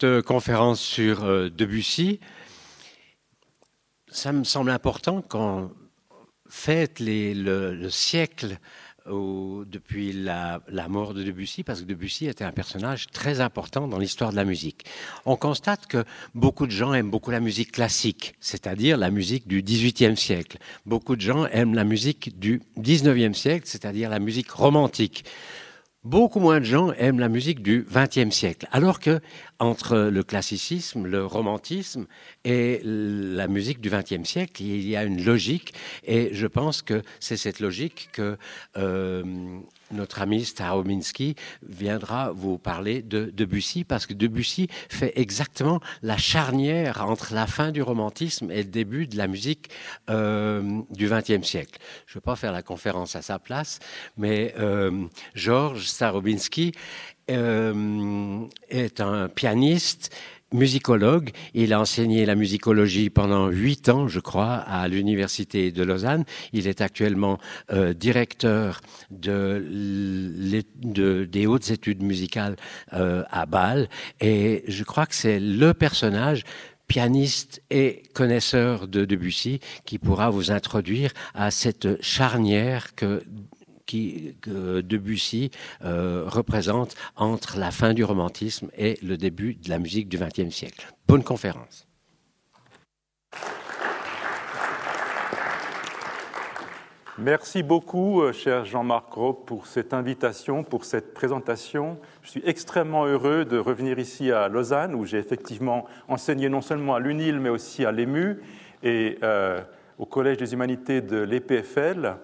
cette euh, conférence sur euh, Debussy, ça me semble important qu'on fête le, le, siècle depuis la, la, mort de Debussy, parce que Debussy était un personnage très important dans l'histoire de la musique. On constate que beaucoup de gens aiment beaucoup la musique classique, c'est-à-dire la musique du XVIIIe siècle. Beaucoup de gens aiment la musique du XIXe siècle, c'est-à-dire la musique romantique. Beaucoup moins de gens aiment la musique du XXe siècle, alors que entre le classicisme, le romantisme et la musique du XXe siècle, il y a une logique, et je pense que c'est cette logique que euh, notre ami Starominski viendra vous parler de Debussy, parce que Debussy fait exactement la charnière entre la fin du romantisme et le début de la musique euh, du XXe siècle. Je ne vais pas faire la conférence à sa place, mais euh, Georges Starominski euh, est un pianiste musicologue. Il a enseigné la musicologie pendant huit ans, je crois, à l'université de Lausanne. Il est actuellement euh, directeur de, de, des hautes études musicales euh, à Bâle. Et je crois que c'est le personnage pianiste et connaisseur de Debussy qui pourra vous introduire à cette charnière que qui, que Debussy euh, représente entre la fin du romantisme et le début de la musique du XXe siècle. Bonne conférence. Merci beaucoup, euh, cher Jean-Marc Roque, pour cette invitation, pour cette présentation. Je suis extrêmement heureux de revenir ici à Lausanne, où j'ai effectivement enseigné non seulement à l'UNIL, mais aussi à l'EMU et euh, au Collège des humanités de l'EPFL.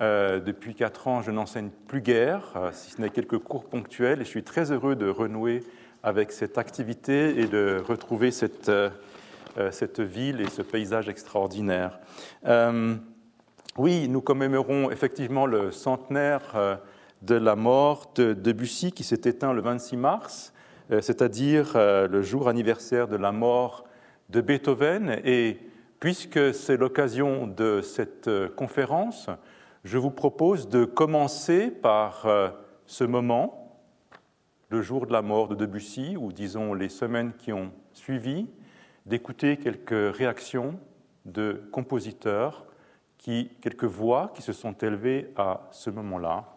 Euh, depuis quatre ans, je n'enseigne plus guère, euh, si ce n'est quelques cours ponctuels, et je suis très heureux de renouer avec cette activité et de retrouver cette, euh, cette ville et ce paysage extraordinaire. Oui, nous commémorons effectivement le centenaire de la mort de Debussy qui s'est éteint le 26 mars, c'est-à-dire le jour anniversaire de la mort de Beethoven. Et puisque c'est l'occasion de cette conférence, je vous propose de commencer par euh, ce moment, le jour de la mort de Debussy, ou disons les semaines qui ont suivi, d'écouter quelques réactions de compositeurs, qui, quelques voix qui se sont élevées à ce moment-là,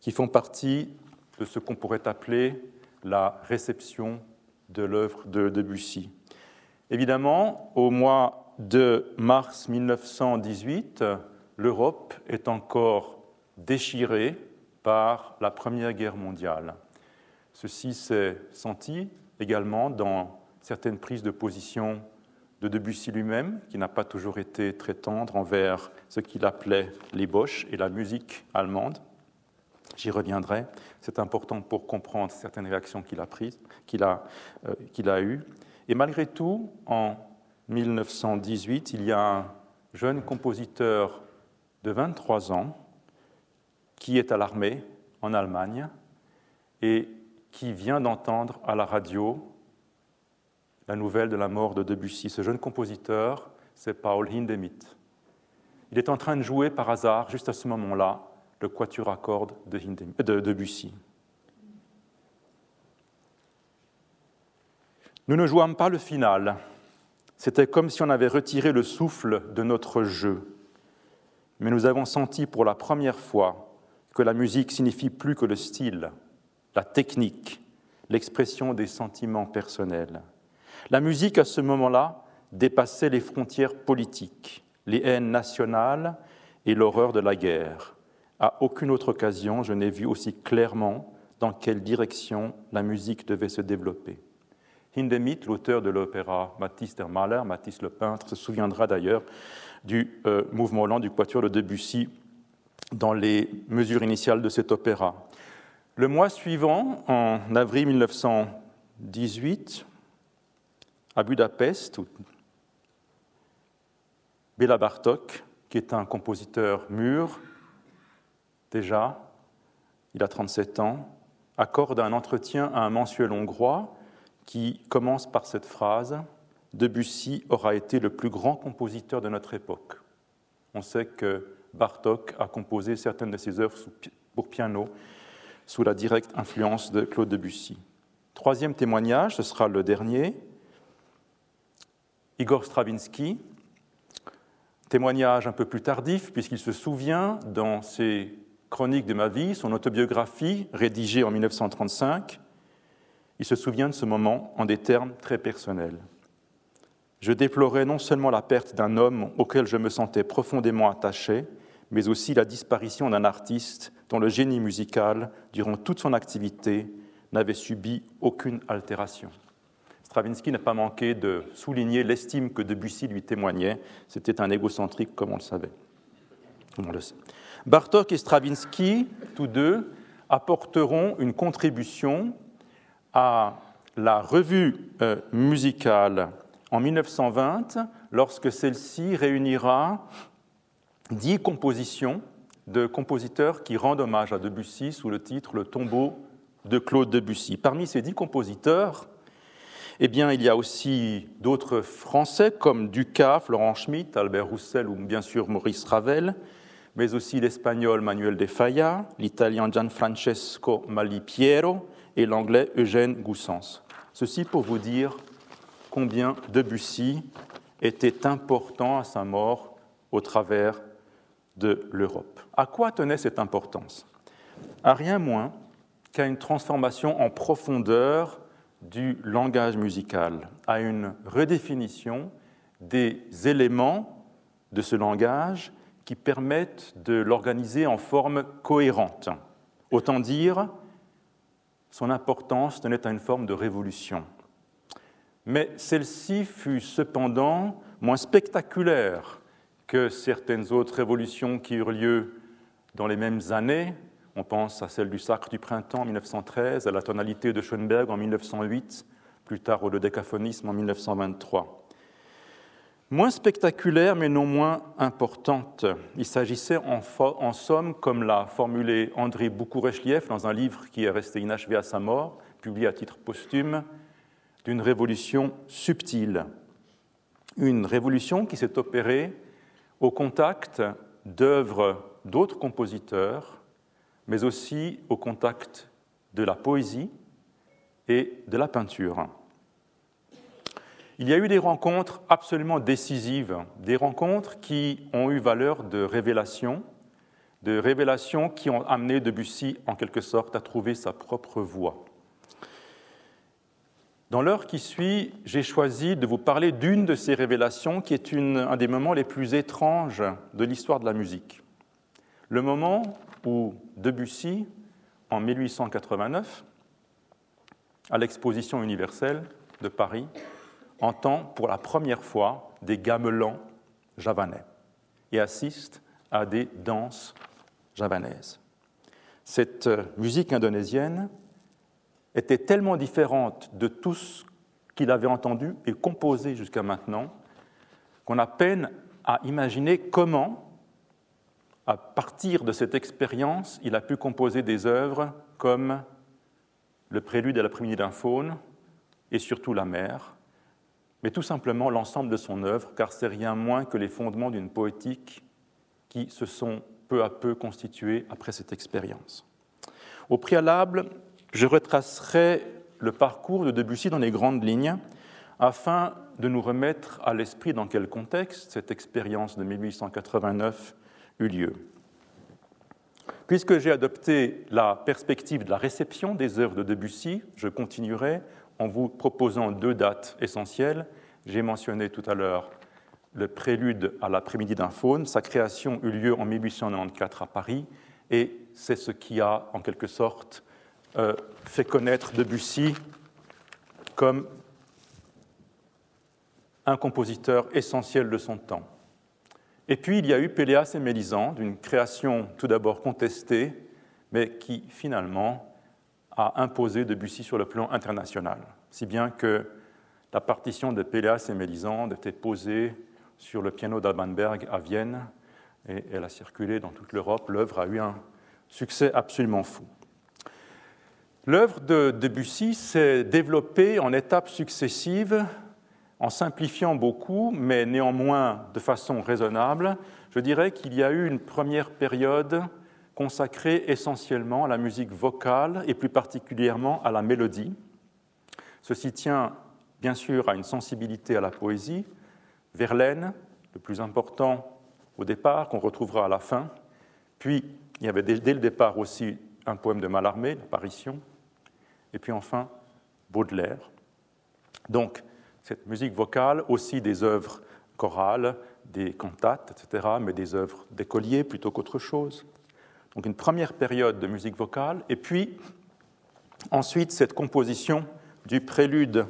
qui font partie de ce qu'on pourrait appeler la réception de l'œuvre de Debussy. Évidemment, au mois de mars 1918, l'Europe est encore déchirée par la Première Guerre mondiale. Ceci s'est senti également dans certaines prises de position de Debussy lui-même, qui n'a pas toujours été très tendre envers ce qu'il appelait les Boches et la musique allemande. J'y reviendrai. C'est important pour comprendre certaines réactions qu'il a qu'il a, euh, qu'il a eues. Et malgré tout, en 1918, il y a un jeune compositeur de 23 ans qui est à l'armée en Allemagne et qui vient d'entendre à la radio la nouvelle de la mort de Debussy. Ce jeune compositeur, c'est Paul Hindemith. Il est en train de jouer par hasard, juste à ce moment-là, le quatuor à cordes de, de Debussy. Nous ne jouâmes pas le final. C'était comme si on avait retiré le souffle de notre jeu mais nous avons senti pour la première fois que la musique signifie plus que le style, la technique, l'expression des sentiments personnels. La musique, à ce moment-là, dépassait les frontières politiques, les haines nationales et l'horreur de la guerre. À aucune autre occasion, je n'ai vu aussi clairement dans quelle direction la musique devait se développer. Hindemith, l'auteur de l'opéra Matisse der Maler, Matisse le peintre, se souviendra d'ailleurs du euh, mouvement lent du quatuor de Debussy dans les mesures initiales de cet opéra. Le mois suivant, en avril 1918, à Budapest, Béla Bartok, qui est un compositeur mûr, déjà, il a 37 ans, accorde un entretien à un mensuel hongrois qui commence par cette phrase Debussy aura été le plus grand compositeur de notre époque. On sait que Bartok a composé certaines de ses œuvres pour piano sous la directe influence de Claude Debussy. Troisième témoignage, ce sera le dernier. Igor Stravinsky, témoignage un peu plus tardif, puisqu'il se souvient dans ses chroniques de ma vie, son autobiographie rédigée en 1935, il se souvient de ce moment en des termes très personnels. Je déplorais non seulement la perte d'un homme auquel je me sentais profondément attaché, mais aussi la disparition d'un artiste dont le génie musical, durant toute son activité, n'avait subi aucune altération. Stravinsky n'a pas manqué de souligner l'estime que Debussy lui témoignait. C'était un égocentrique, comme on le savait. Bartok et Stravinsky, tous deux, apporteront une contribution à la revue euh, musicale en 1920, lorsque celle-ci réunira dix compositions de compositeurs qui rendent hommage à Debussy sous le titre Le tombeau de Claude Debussy. Parmi ces dix compositeurs, eh bien, il y a aussi d'autres Français comme Ducas, Florent Schmitt, Albert Roussel ou bien sûr Maurice Ravel, mais aussi l'Espagnol Manuel de Falla, l'Italien Gianfrancesco Malipiero et l'Anglais Eugène Goussens. Ceci pour vous dire combien Debussy était important à sa mort au travers de l'Europe. À quoi tenait cette importance? À rien moins qu'à une transformation en profondeur du langage musical, à une redéfinition des éléments de ce langage qui permettent de l'organiser en forme cohérente. Autant dire, son importance tenait à une forme de révolution. Mais celle-ci fut cependant moins spectaculaire que certaines autres révolutions qui eurent lieu dans les mêmes années. On pense à celle du Sacre du Printemps en 1913, à la tonalité de Schoenberg en 1908, plus tard au dodécaphonisme en 1923. Moins spectaculaire, mais non moins importante. Il s'agissait en, somme, comme l'a formulé André Boukourechliev dans un livre qui est resté inachevé à sa mort, publié à titre posthume, d'une révolution subtile. Une révolution qui s'est opérée au contact d'œuvres d'autres compositeurs, mais aussi au contact de la poésie et de la peinture. Il y a eu des rencontres absolument décisives, des rencontres qui ont eu valeur de révélation, de révélations qui ont amené Debussy en quelque sorte à trouver sa propre voie. Dans l'heure qui suit, j'ai choisi de vous parler d'une de ces révélations qui est un des moments les plus étranges de l'histoire de la musique. Le moment où Debussy, en 1889, à l'exposition universelle de Paris, entend pour la première fois des gamelans javanais et assiste à des danses javanaises. Cette musique indonésienne était tellement différente de tout ce qu'il avait entendu et composé jusqu'à maintenant qu'on a peine à imaginer comment, à partir de cette expérience, il a pu composer des œuvres comme le prélude à l'après-midi d'un faune et surtout la mer, mais tout simplement l'ensemble de son œuvre, car c'est rien moins que les fondements d'une poétique qui se sont peu à peu constitués après cette expérience. Au préalable, je retracerai le parcours de Debussy dans les grandes lignes afin de nous remettre à l'esprit dans quel contexte cette expérience de 1889 eut lieu. Puisque j'ai adopté la perspective de la réception des œuvres de Debussy, je continuerai en vous proposant deux dates essentielles. J'ai mentionné tout à l'heure le prélude à l'après-midi d'un faune. Sa création eut lieu en 1894 à Paris et c'est ce qui a en quelque sorte euh, fait connaître Debussy comme un compositeur essentiel de son temps. Et puis il y a eu Péléas et Mélisande, d'une création tout d'abord contestée, mais qui finalement a imposé Debussy sur le plan international, si bien que la partition de Péléas et Mélisande était posée sur le piano d'Albanberg à Vienne et elle a circulé dans toute l'Europe. L'œuvre a eu un succès absolument fou. L'œuvre de Debussy s'est développée en étapes successives, en simplifiant beaucoup, mais néanmoins de façon raisonnable. Je dirais qu'il y a eu une première période consacrée essentiellement à la musique vocale et plus particulièrement à la mélodie. Ceci tient bien sûr à une sensibilité à la poésie. Verlaine, le plus important au départ, qu'on retrouvera à la fin. Puis, il y avait dès, le départ aussi un poème de Mallarmé, l'apparition. Et puis enfin, Baudelaire. Donc, cette musique vocale, aussi des œuvres chorales, des cantates, etc., mais des œuvres d'écoliers plutôt qu'autre chose. Donc une première période de musique vocale, et puis ensuite cette composition du prélude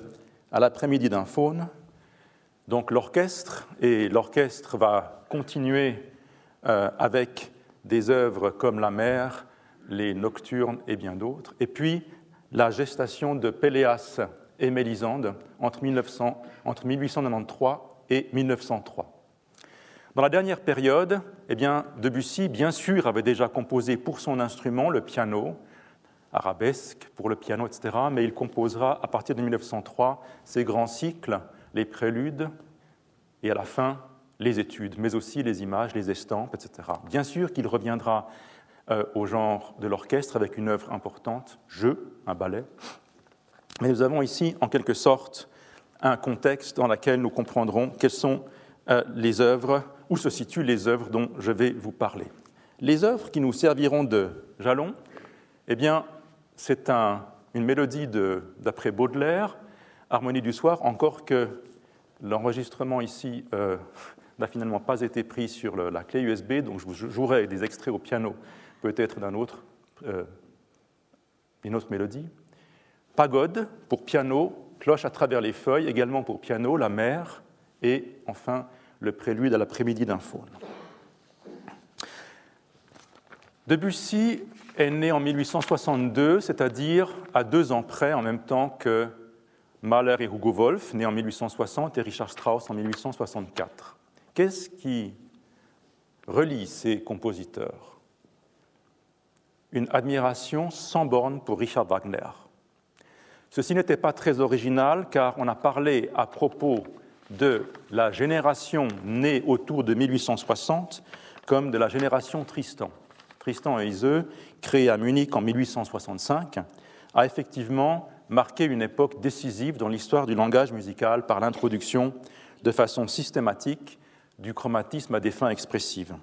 à l'après-midi d'un faune. Donc l'orchestre, et l'orchestre va continuer euh, avec des œuvres comme La mer, les Nocturnes et bien d'autres, et puis la gestation de Péléas et Mélisande entre, 1900, entre 1893 et 1903. Dans la dernière période, eh bien, Debussy, bien sûr, avait déjà composé pour son instrument, le piano, arabesque pour le piano, etc., mais il composera à partir de 1903 ses grands cycles, les préludes, et à la fin, les études, mais aussi les images, les estampes, etc. Bien sûr qu'il reviendra euh, au genre de l'orchestre avec une œuvre importante, jeu, un ballet, mais nous avons ici, en quelque sorte, un contexte dans lequel nous comprendrons quelles sont euh, les œuvres où se situent les œuvres dont je vais vous parler. Les œuvres qui nous serviront de jalon, eh bien, c'est une mélodie d'après Baudelaire, Harmonie du soir, encore que l'enregistrement ici euh, n'a finalement pas été pris sur la clé USB, donc je vous jouerai des extraits au piano, peut-être d'un autre, euh, autre mélodie. Pagode pour piano, cloche à travers les feuilles, également pour piano, la mer, et enfin le prélude à l'après-midi d'un faune. Debussy est né en 1862, c'est-à-dire à deux ans près, en même temps que Mahler et Hugo Wolf, nés en 1860, et Richard Strauss en 1864. Qu'est-ce qui relie ces compositeurs? Une admiration sans borne pour Richard Wagner. Ceci n'était pas très original car on a parlé à propos de la génération née autour de 1860 comme de la génération Tristan. Tristan et Iseux, créé à Munich en 1865, a effectivement marqué une époque décisive dans l'histoire du langage musical par l'introduction de façon systématique du chromatisme à des fins expressives.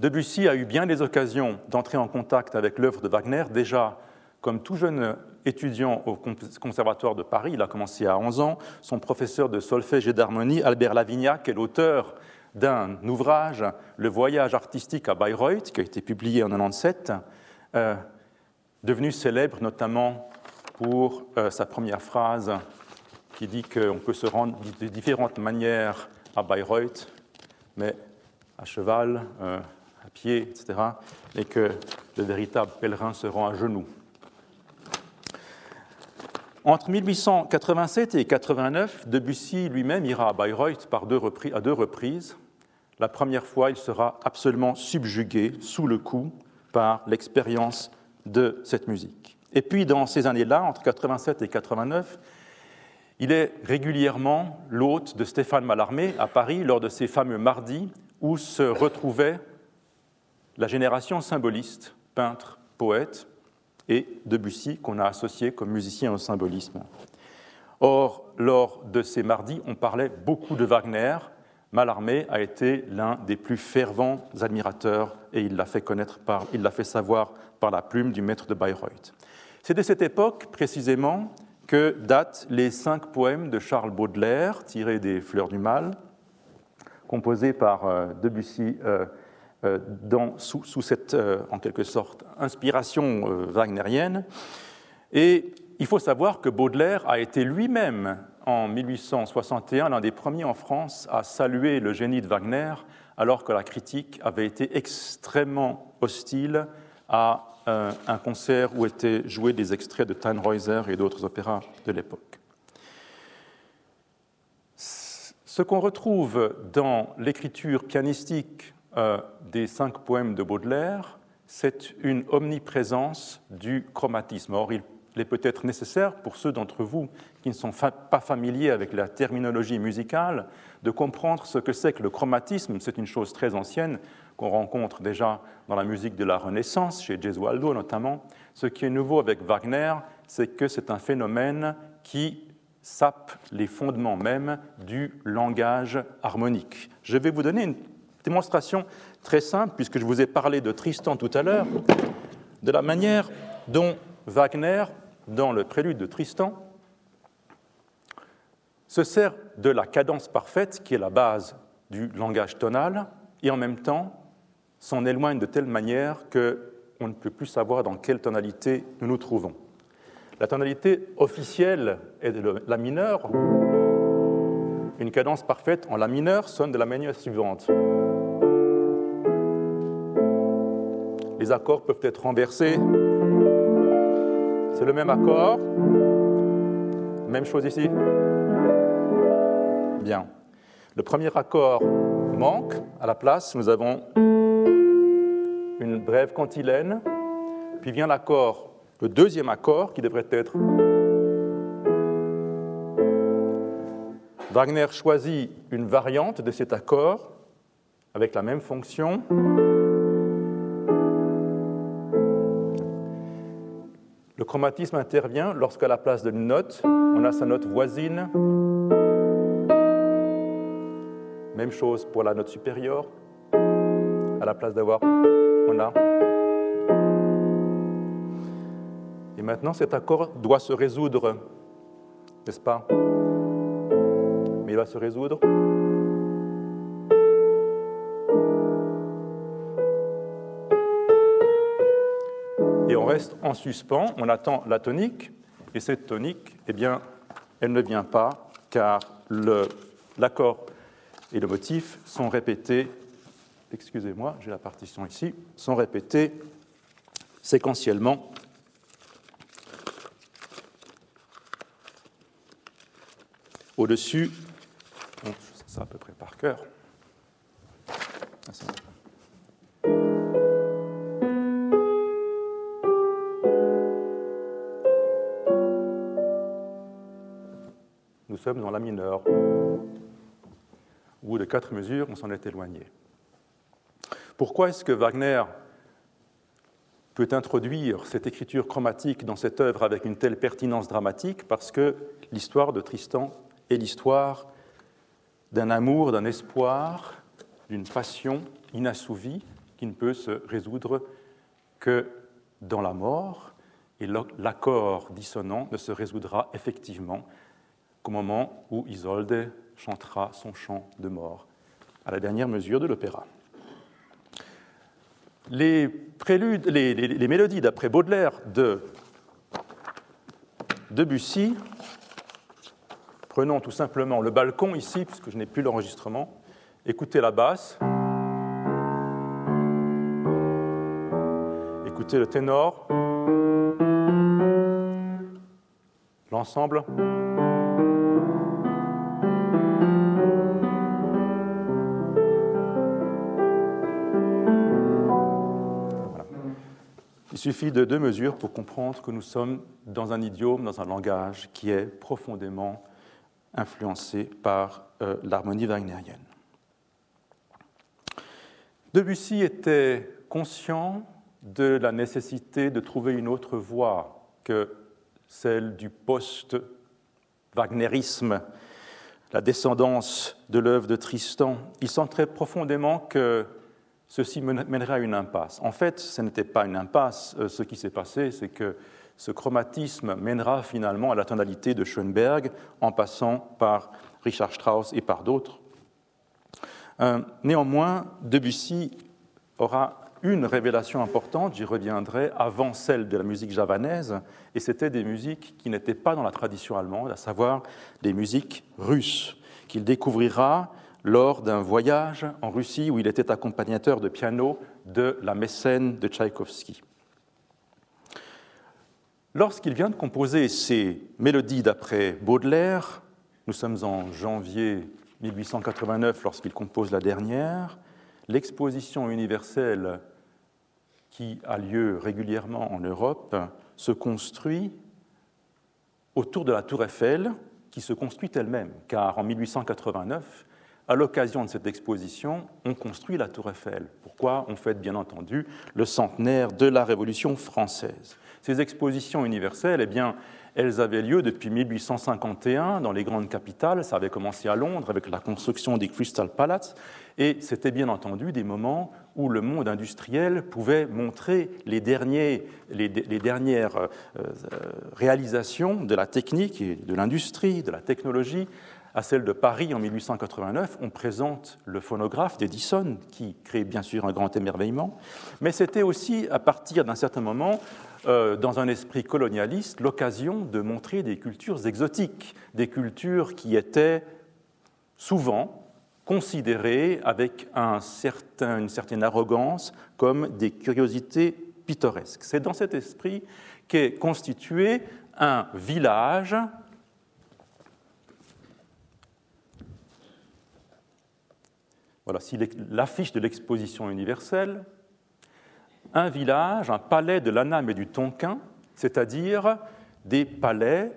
Debussy a eu bien des occasions d'entrer en contact avec l'œuvre de Wagner, déjà comme tout jeune étudiant au Conservatoire de Paris, il a commencé à 11 ans, son professeur de solfège et d'harmonie, Albert Lavignac, est l'auteur d'un ouvrage, Le voyage artistique à Bayreuth, qui a été publié en 1997, euh, devenu célèbre notamment pour euh, sa première phrase qui dit qu'on peut se rendre de différentes manières à Bayreuth, mais à cheval, euh, à pied, etc., et que le véritable pèlerin se rend à genoux. Entre 1887 et 89, Debussy lui-même ira à Bayreuth à deux reprises. La première fois, il sera absolument subjugué, sous le coup, par l'expérience de cette musique. Et puis, dans ces années-là, entre 87 et 89, il est régulièrement l'hôte de Stéphane Mallarmé à Paris lors de ces fameux mardis où se retrouvait la génération symboliste, peintres, poètes, et Debussy, qu'on a associé comme musicien au symbolisme. Or, lors de ces mardis, on parlait beaucoup de Wagner. Mallarmé a été l'un des plus fervents admirateurs et il l'a fait connaître par, il l'a fait savoir par la plume du maître de Bayreuth. C'est de cette époque, précisément, que datent les cinq poèmes de Charles Baudelaire, tirés des Fleurs du Mal, composés par euh, Debussy euh, euh, sous, cette, euh, en quelque sorte, inspiration euh, wagnérienne. Et il faut savoir que Baudelaire a été lui-même, en 1861, l'un des premiers en France à saluer le génie de Wagner, alors que la critique avait été extrêmement hostile à un concert où étaient joués des extraits de Tannhäuser et d'autres opéras de l'époque. Ce qu'on retrouve dans l'écriture pianistique euh, des cinq poèmes de Baudelaire, c'est une omniprésence du chromatisme. Or, il est peut-être nécessaire pour ceux d'entre vous qui ne sont pas familiers avec la terminologie musicale de comprendre ce que c'est que le chromatisme. C'est une chose très ancienne. qu'on rencontre déjà dans la musique de la Renaissance, chez Gesualdo notamment. Ce qui est nouveau avec Wagner, c'est que c'est un phénomène qui sape les fondements même du langage harmonique. Je vais vous donner une démonstration très simple, puisque je vous ai parlé de Tristan tout à l'heure, de la manière dont Wagner, dans le prélude de Tristan, se sert de la cadence parfaite, qui est la base du langage tonal, et en même temps s'en éloigne de telle manière qu'on ne peut plus savoir dans quelle tonalité nous nous trouvons. La tonalité officielle est de la mineure. Une cadence parfaite en la mineure sonne de la manière suivante. Accords peuvent être renversés. C'est le même accord? Même chose ici? Bien. Le premier accord manque. À la place, nous avons une brève cantilène. Puis vient l'accord, le deuxième accord qui devrait être. Wagner choisit une variante de cet accord avec la même fonction. Le chromatisme intervient lorsqu'à la place d'une note, on a sa note voisine. Même chose pour la note supérieure. À la place d'avoir, on a. Et maintenant, cet accord doit se résoudre, n'est-ce pas? Mais il va se résoudre reste en suspens, on attend la tonique, et cette tonique, eh bien, elle ne vient pas car l'accord et le motif sont répétés, excusez-moi, j'ai la partition ici, sont répétés séquentiellement. Au-dessus, ça à peu près par cœur. Dans la mineure, où de quatre mesures, on s'en est éloigné. Pourquoi est-ce que Wagner peut introduire cette écriture chromatique dans cette œuvre avec une telle pertinence dramatique? Parce que l'histoire de Tristan est l'histoire d'un amour, d'un espoir, d'une passion inassouvie qui ne peut se résoudre que dans la mort, et l'accord dissonant ne se résoudra effectivement qu'au moment où Isolde chantera son chant de mort, à la dernière mesure de l'opéra. Les, préludes, les, mélodies d'après Baudelaire de Debussy, prenons tout simplement le balcon ici, puisque je n'ai plus l'enregistrement, écoutez la basse, écoutez le ténor, l'ensemble. Il suffit de deux mesures pour comprendre que nous sommes dans un idiome, dans un langage qui est profondément influencé par euh, l'harmonie wagnérienne. Debussy était conscient de la nécessité de trouver une autre voie que celle du post-wagnérisme, la descendance de l'œuvre de Tristan. Il sentait profondément que ceci mènerait à une impasse. En fait, ce n'était pas une impasse. Euh, ce qui s'est passé, c'est que ce chromatisme mènera finalement à la tonalité de Schoenberg en passant par Richard Strauss et par d'autres. Euh, néanmoins, Debussy aura une révélation importante, j'y reviendrai, avant celle de la musique javanaise, et c'était des musiques qui n'étaient pas dans la tradition allemande, à savoir des musiques russes, qu'il découvrira lors d'un voyage en Russie où il était accompagnateur de piano de la mécène de Tchaïkovski. Lorsqu'il vient de composer ces mélodies d'après Baudelaire, nous sommes en janvier 1889 lorsqu'il compose la dernière, l'exposition universelle qui a lieu régulièrement en Europe se construit autour de la tour Eiffel, qui se construit elle-même, car en 1889, à l'occasion de cette exposition, on construit la Tour Eiffel. Pourquoi? On fête bien entendu le centenaire de la Révolution française. Ces expositions universelles, eh bien, elles avaient lieu depuis 1851 dans les grandes capitales. Ça avait commencé à Londres avec la construction des Crystal Palace. Et c'était bien entendu des moments où le monde industriel pouvait montrer les, les, dernières euh, réalisations de la technique et de l'industrie, de la technologie. À celle de Paris en 1889, on présente le phonographe d'Edison, qui crée bien sûr un grand émerveillement, mais c'était aussi à partir d'un certain moment euh, dans un esprit colonialiste, l'occasion de montrer des cultures exotiques, des cultures qui étaient souvent considérées avec une certaine arrogance comme des curiosités pittoresques. C'est dans cet esprit qu'est constitué un village Voilà, l'affiche de l'exposition universelle un village, un palais de l'Anam et du Tonkin, c'est-à-dire des palais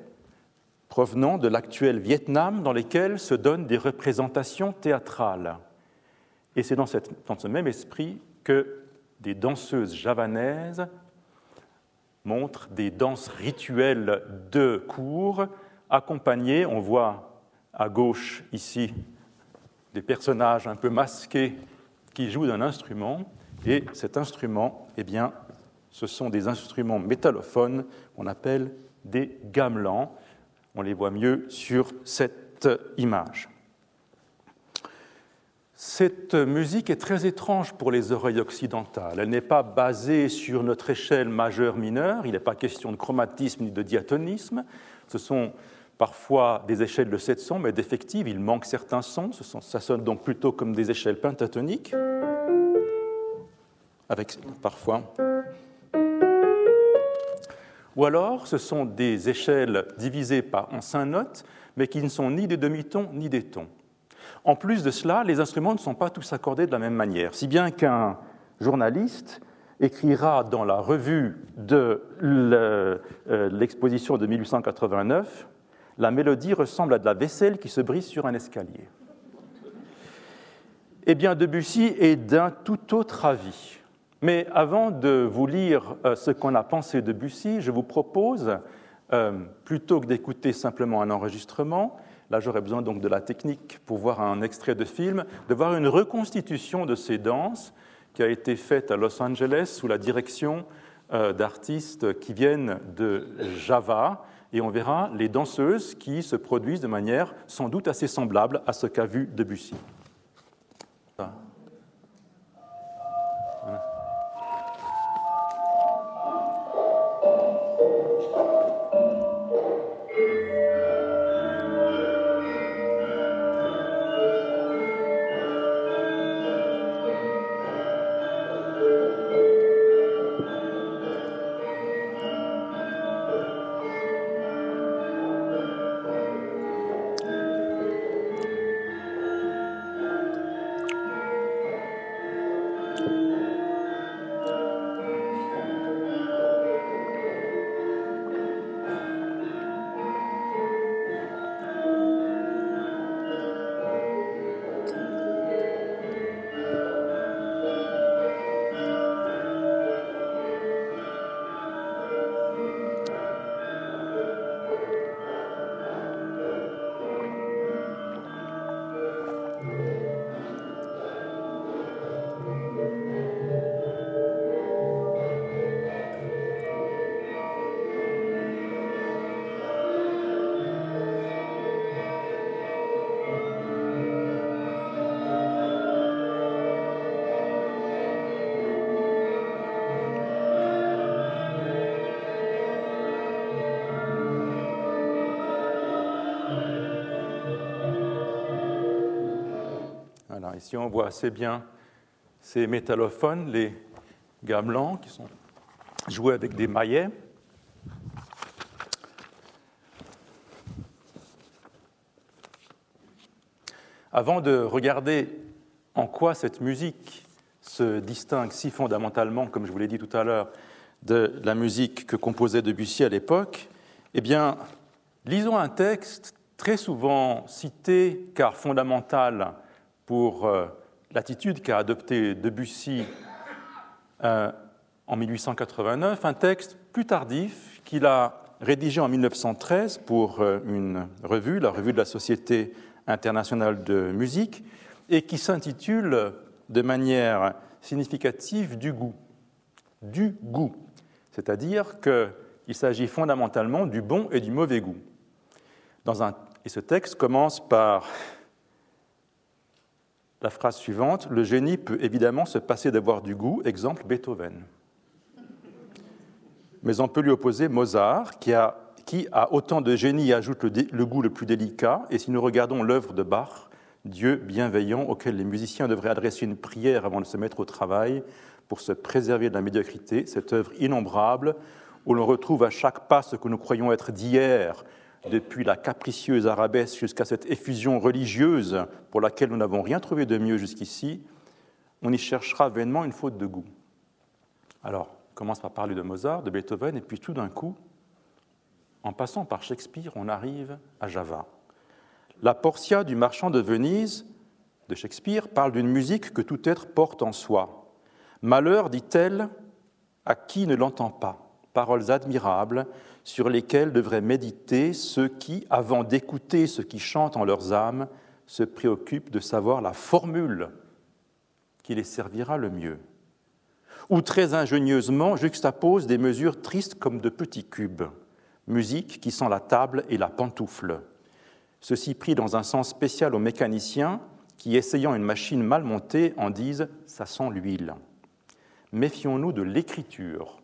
provenant de l'actuel Vietnam dans lesquels se donnent des représentations théâtrales. Et c'est dans, dans, ce même esprit que des danseuses javanaises montrent des danses rituelles de cour, accompagnées, on voit à gauche ici des personnages un peu masqués qui jouent d'un instrument, et cet instrument, eh bien, ce sont des instruments métallophones qu'on appelle des gamelans. On les voit mieux sur cette image. Cette musique est très étrange pour les oreilles occidentales. Elle n'est pas basée sur notre échelle majeure-mineure. Il n'est pas question de chromatisme ni de diatonisme. Ce sont parfois des échelles de sept sons, mais d'effective, il manque certains sons. Ça sonne donc plutôt comme des échelles pentatoniques avec parfois. Ou alors, ce sont des échelles divisées par, en cinq notes, mais qui ne sont ni des demi-tons ni des tons. En plus de cela, les instruments ne sont pas tous accordés de la même manière, si bien qu'un journaliste écrira dans la revue de euh, l'exposition de 1889 La mélodie ressemble à de la vaisselle qui se brise sur un escalier. Eh bien, Debussy est d'un tout autre avis. Mais avant de vous lire euh, ce qu'on a pensé de Bussy, je vous propose, euh, plutôt que d'écouter simplement un enregistrement, là j'aurais besoin donc de la technique pour voir un extrait de film, de voir une reconstitution de ces danses qui a été faite à Los Angeles sous la direction euh, d'artistes qui viennent de Java, et on verra les danseuses qui se produisent de manière sans doute assez semblable à ce qu'a vu Debussy. Ici on voit assez bien ces métallophones, les gamelans qui sont joués avec des maillets. Avant de regarder en quoi cette musique se distingue si fondamentalement, comme je vous l'ai dit tout à l'heure, de la musique que composait Debussy à l'époque, eh bien, lisons un texte très souvent cité car fondamental pour euh, l'attitude qu'a adoptée Debussy euh, en 1889, un texte plus tardif qu'il a rédigé en 1913 pour euh, une revue, la revue de la Société internationale de musique, et qui s'intitule de manière significative du goût. Du goût. C'est-à-dire qu'il s'agit fondamentalement du bon et du mauvais goût. Et ce texte commence par la phrase suivante Le génie peut évidemment se passer d'avoir du goût, exemple Beethoven. Mais on peut lui opposer Mozart, qui a, qui a autant de génie ajoute le, le goût le plus délicat. Et si nous regardons l'œuvre de Bach, Dieu bienveillant auquel les musiciens devraient adresser une prière avant de se mettre au travail pour se préserver de la médiocrité, cette œuvre innombrable où l'on retrouve à chaque pas ce que nous croyons être d'hier, depuis la capricieuse arabesque jusqu'à cette effusion religieuse pour laquelle nous n'avons rien trouvé de mieux jusqu'ici, on y cherchera vainement une faute de goût. Alors, on commence par parler de Mozart, de Beethoven, et puis tout d'un coup, en passant par Shakespeare, on arrive à Java. La Portia du marchand de Venise de Shakespeare parle d'une musique que tout être porte en soi. Malheur, dit-elle, à qui ne l'entend pas. Paroles admirables sur lesquelles devraient méditer ceux qui, avant d'écouter ce qui chante en leurs âmes, se préoccupent de savoir la formule qui les servira le mieux. Ou très ingénieusement juxtapose des mesures tristes comme de petits cubes, musique qui sent la table et la pantoufle. Ceci pris dans un sens spécial aux mécaniciens qui, essayant une machine mal montée, en disent ⁇ ça sent l'huile ⁇ Méfions-nous de l'écriture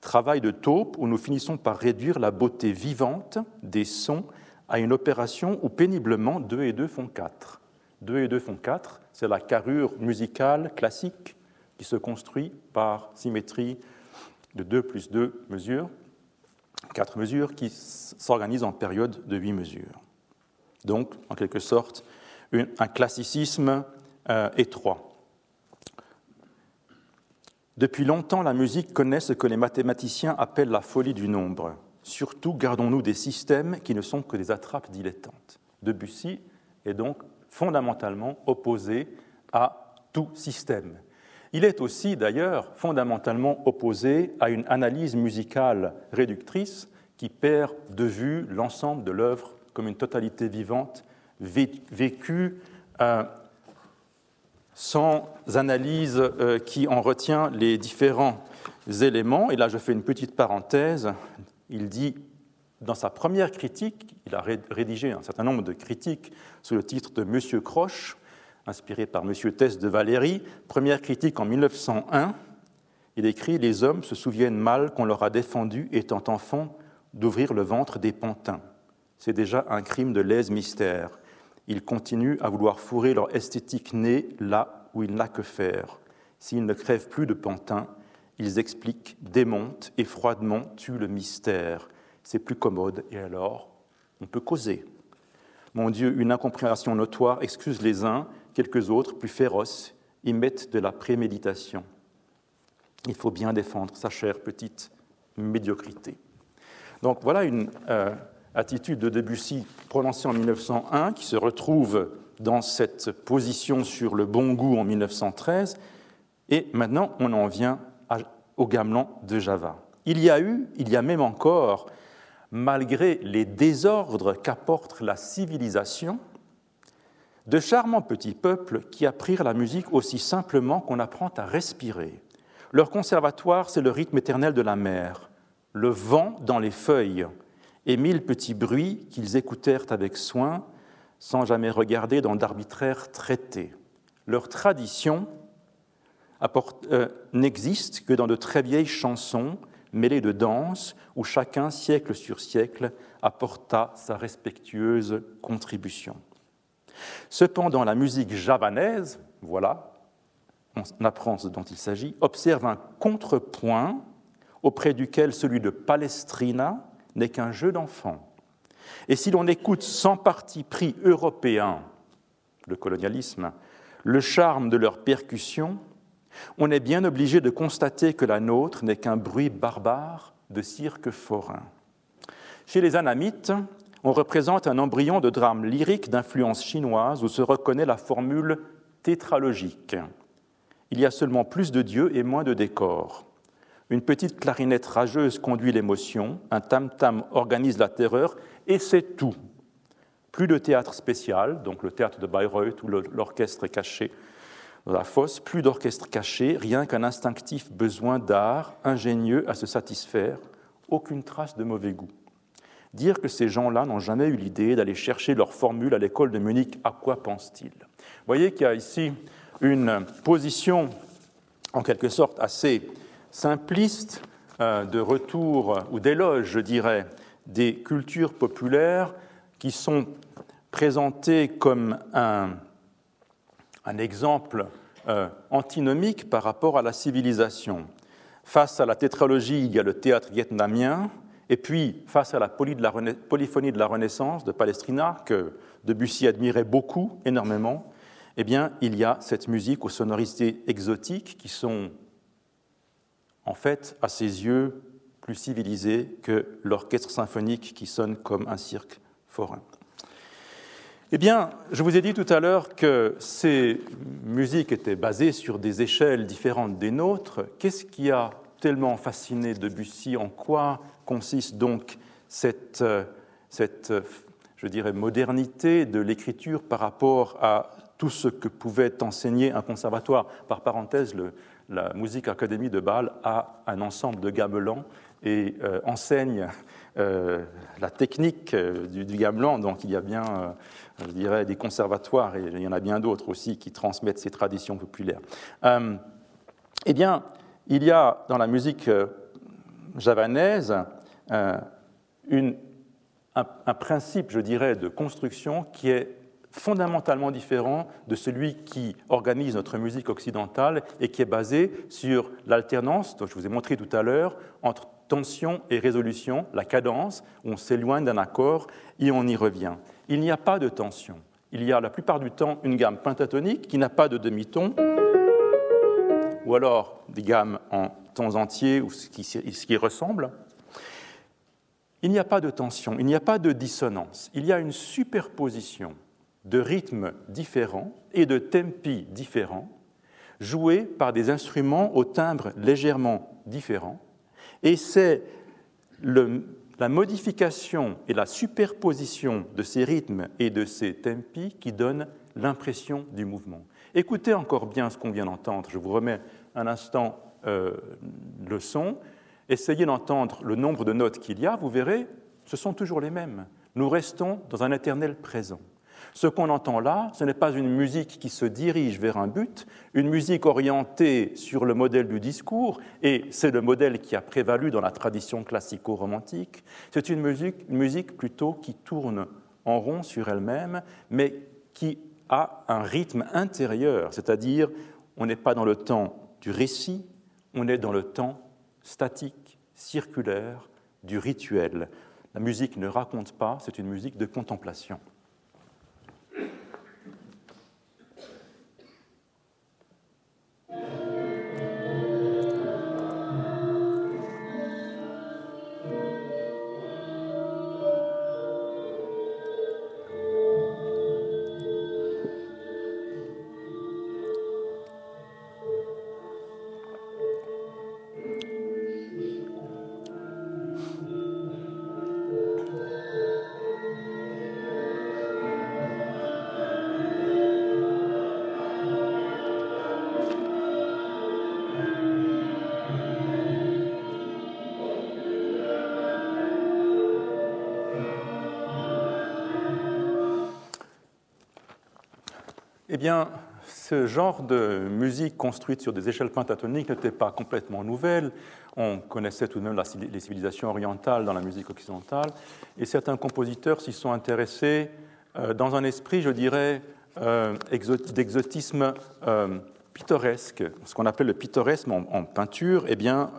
Travail de taupe où nous finissons par réduire la beauté vivante des sons à une opération où péniblement 2 et 2 font 4. 2 et 2 font 4, c'est la carrure musicale classique qui se construit par symétrie de 2 plus 2 mesures, 4 mesures qui s'organisent en période de 8 mesures. Donc, en quelque sorte, un classicisme euh, étroit. Depuis longtemps, la musique connaît ce que les mathématiciens appellent la folie du nombre. Surtout, gardons-nous des systèmes qui ne sont que des attrapes dilettantes. Debussy est donc fondamentalement opposé à tout système. Il est aussi d'ailleurs fondamentalement opposé à une analyse musicale réductrice qui perd de vue l'ensemble de l'œuvre comme une totalité vivante, vécue euh, sans analyse euh, qui en retient les différents éléments. Et là, je fais une petite parenthèse. Il dit, dans sa première critique, il a rédigé un certain nombre de critiques sous le titre de Monsieur Croche, inspiré par Monsieur Tess de Valéry. Première critique en 1901. Il écrit Les hommes se souviennent mal qu'on leur a défendu, étant enfants, d'ouvrir le ventre des pantins. C'est déjà un crime de lèse-mystère ils continuent à vouloir fourrer leur esthétique née là où il n'a que faire. S'ils ne crèvent plus de pantin, ils expliquent, démontent et froidement tuent le mystère. C'est plus commode et alors on peut causer. Mon Dieu, une incompréhension notoire excuse les uns, quelques autres, plus féroces, y mettent de la préméditation. Il faut bien défendre sa chère petite médiocrité. Donc voilà une, euh, attitude de Debussy prononcée en 1901, qui se retrouve dans cette position sur le bon goût en 1913. Et maintenant, on en vient au gamelan de Java. Il y a eu, il y a même encore, malgré les désordres qu'apporte la civilisation, de charmants petits peuples qui apprirent la musique aussi simplement qu'on apprend à respirer. Leur conservatoire, c'est le rythme éternel de la mer, le vent dans les feuilles, et mille petits bruits qu'ils écoutèrent avec soin, sans jamais regarder dans d'arbitraires traités. Leur tradition euh, n'existe que dans de très vieilles chansons mêlées de danse, où chacun, siècle sur siècle, apporta sa respectueuse contribution. Cependant, la musique javanaise, voilà, on apprend ce dont il s'agit, observe un contrepoint auprès duquel celui de Palestrina n'est qu'un jeu d'enfant. Et si l'on écoute sans parti pris européen le colonialisme, le charme de leur percussion, on est bien obligé de constater que la nôtre n'est qu'un bruit barbare de cirque forain. Chez les Anamites, on représente un embryon de drame lyrique d'influence chinoise où se reconnaît la formule tétralogique. Il y a seulement plus de dieux et moins de décors. Une petite clarinette rageuse conduit l'émotion, un tam-tam organise la terreur, et c'est tout. Plus de théâtre spécial, donc le théâtre de Bayreuth ou l'orchestre caché dans la fosse, plus d'orchestre caché, rien qu'un instinctif besoin d'art ingénieux à se satisfaire, aucune trace de mauvais goût. Dire que ces gens-là n'ont jamais eu l'idée d'aller chercher leur formule à l'école de Munich, à quoi pensent-ils voyez qu'il y a ici une position, en quelque sorte, assez simpliste euh, de retour ou d'éloge, je dirais, des cultures populaires qui sont présentées comme un, exemple euh, antinomique par rapport à la civilisation. Face à la tétralogie, il y a le théâtre vietnamien, et puis face à la polyphonie de la Renaissance de Palestrina, que Debussy admirait beaucoup, énormément, eh bien, il y a cette musique aux sonorités exotiques qui sont, en fait, à ses yeux, plus civilisées que l'orchestre symphonique qui sonne comme un cirque forain. Eh bien, je vous ai dit tout à l'heure que ces musiques étaient basées sur des échelles différentes des nôtres. Qu'est-ce qui a tellement fasciné Debussy? En quoi consiste donc cette, cette je dirais, modernité de l'écriture par rapport à tout ce que pouvait enseigner un conservatoire? Par parenthèse, la Musique Académie de Bâle a un ensemble de gamelans et euh, enseigne euh, la technique euh, du, gamelan. Donc il y a bien, je dirais, des conservatoires et il y en a bien d'autres aussi qui transmettent ces traditions populaires. eh bien, il y a dans la musique javanaise une, un, principe, je dirais, de construction qui est fondamentalement différent de celui qui organise notre musique occidentale et qui est basé sur l'alternance, dont je vous ai montré tout à l'heure, entre tension et résolution, la cadence, on s'éloigne d'un accord et on y revient. Il n'y a pas de tension. Il y a la plupart du temps une gamme pentatonique qui n'a pas de demi-ton, ou alors des gammes en tons entiers ou ce qui, ce qui ressemble. Il n'y a pas de tension, il n'y a pas de dissonance, il y a une superposition de rythmes différents et de tempi différents, joués par des instruments au timbre légèrement différents, et c'est la modification et la superposition de ces rythmes et de ces tempi qui donnent l'impression du mouvement. Écoutez encore bien ce qu'on vient d'entendre. Je vous remets un instant euh, le son. Essayez d'entendre le nombre de notes qu'il y a. Vous verrez, ce sont toujours les mêmes. Nous restons dans un éternel présent. Ce qu'on entend là, ce n'est pas une musique qui se dirige vers un but, une musique orientée sur le modèle du discours, et c'est le modèle qui a prévalu dans la tradition classico-romantique. C'est une musique, une musique plutôt qui tourne en rond sur elle-même, mais qui a un rythme intérieur, c'est-à-dire on n'est pas dans le temps du récit, on est dans le temps statique, circulaire, du rituel. La musique ne raconte pas, c'est une musique de contemplation. Bien, ce genre de musique construite sur des échelles pentatoniques n'était pas complètement nouvelle. On connaissait tout de même les civilisations orientales dans la musique occidentale, et certains compositeurs s'y sont intéressés euh, dans un esprit, je dirais, euh, d'exotisme euh, pittoresque. Ce qu'on appelle le pittoresque en, peinture, eh bien,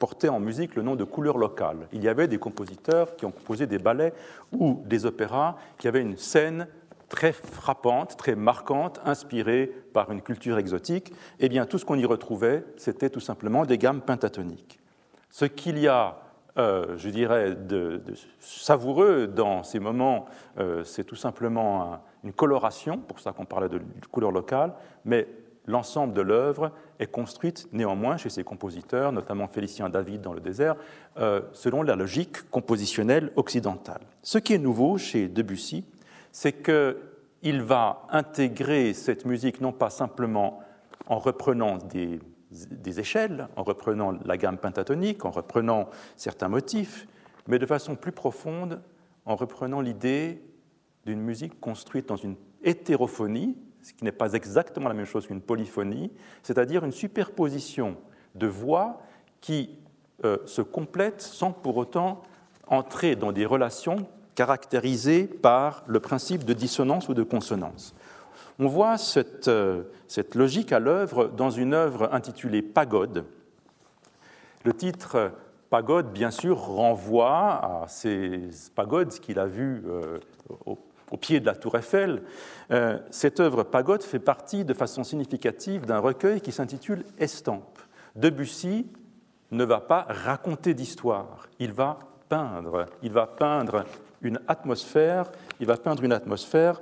portait en musique le nom de couleur locale. Il y avait des compositeurs qui ont composé des ballets ou des opéras qui avaient une scène très frappante, très marquante, inspirée par une culture exotique, eh bien tout ce qu'on y retrouvait, c'était tout simplement des gammes pentatoniques. Ce qu'il y a euh, je dirais, de, savoureux dans ces moments, euh, c'est tout simplement une coloration, pour ça qu'on parlait de couleur locale, mais l'ensemble de l'œuvre est construite néanmoins chez ces compositeurs, notamment Félicien David dans le désert, euh, selon la logique compositionnelle occidentale. Ce qui est nouveau chez Debussy, c'est qu'il va intégrer cette musique non pas simplement en reprenant des, échelles, en reprenant la gamme pentatonique, en reprenant certains motifs, mais de façon plus profonde, en reprenant l'idée d'une musique construite dans une hétérophonie, ce qui n'est pas exactement la même chose qu'une polyphonie, c'est-à-dire une superposition de voix qui euh, se complètent sans pour autant entrer dans des relations caractérisées par le principe de dissonance ou de consonance. On voit cette, euh, cette logique à l'œuvre dans une œuvre intitulée Pagode. Le titre Pagode, bien sûr, renvoie à ces pagodes qu'il a vues euh, au pied de la tour Eiffel, euh, cette œuvre Pagode fait partie de façon significative d'un recueil qui s'intitule Estampe. Debussy ne va pas raconter d'histoire, il va peindre, il va peindre une atmosphère, il va peindre une atmosphère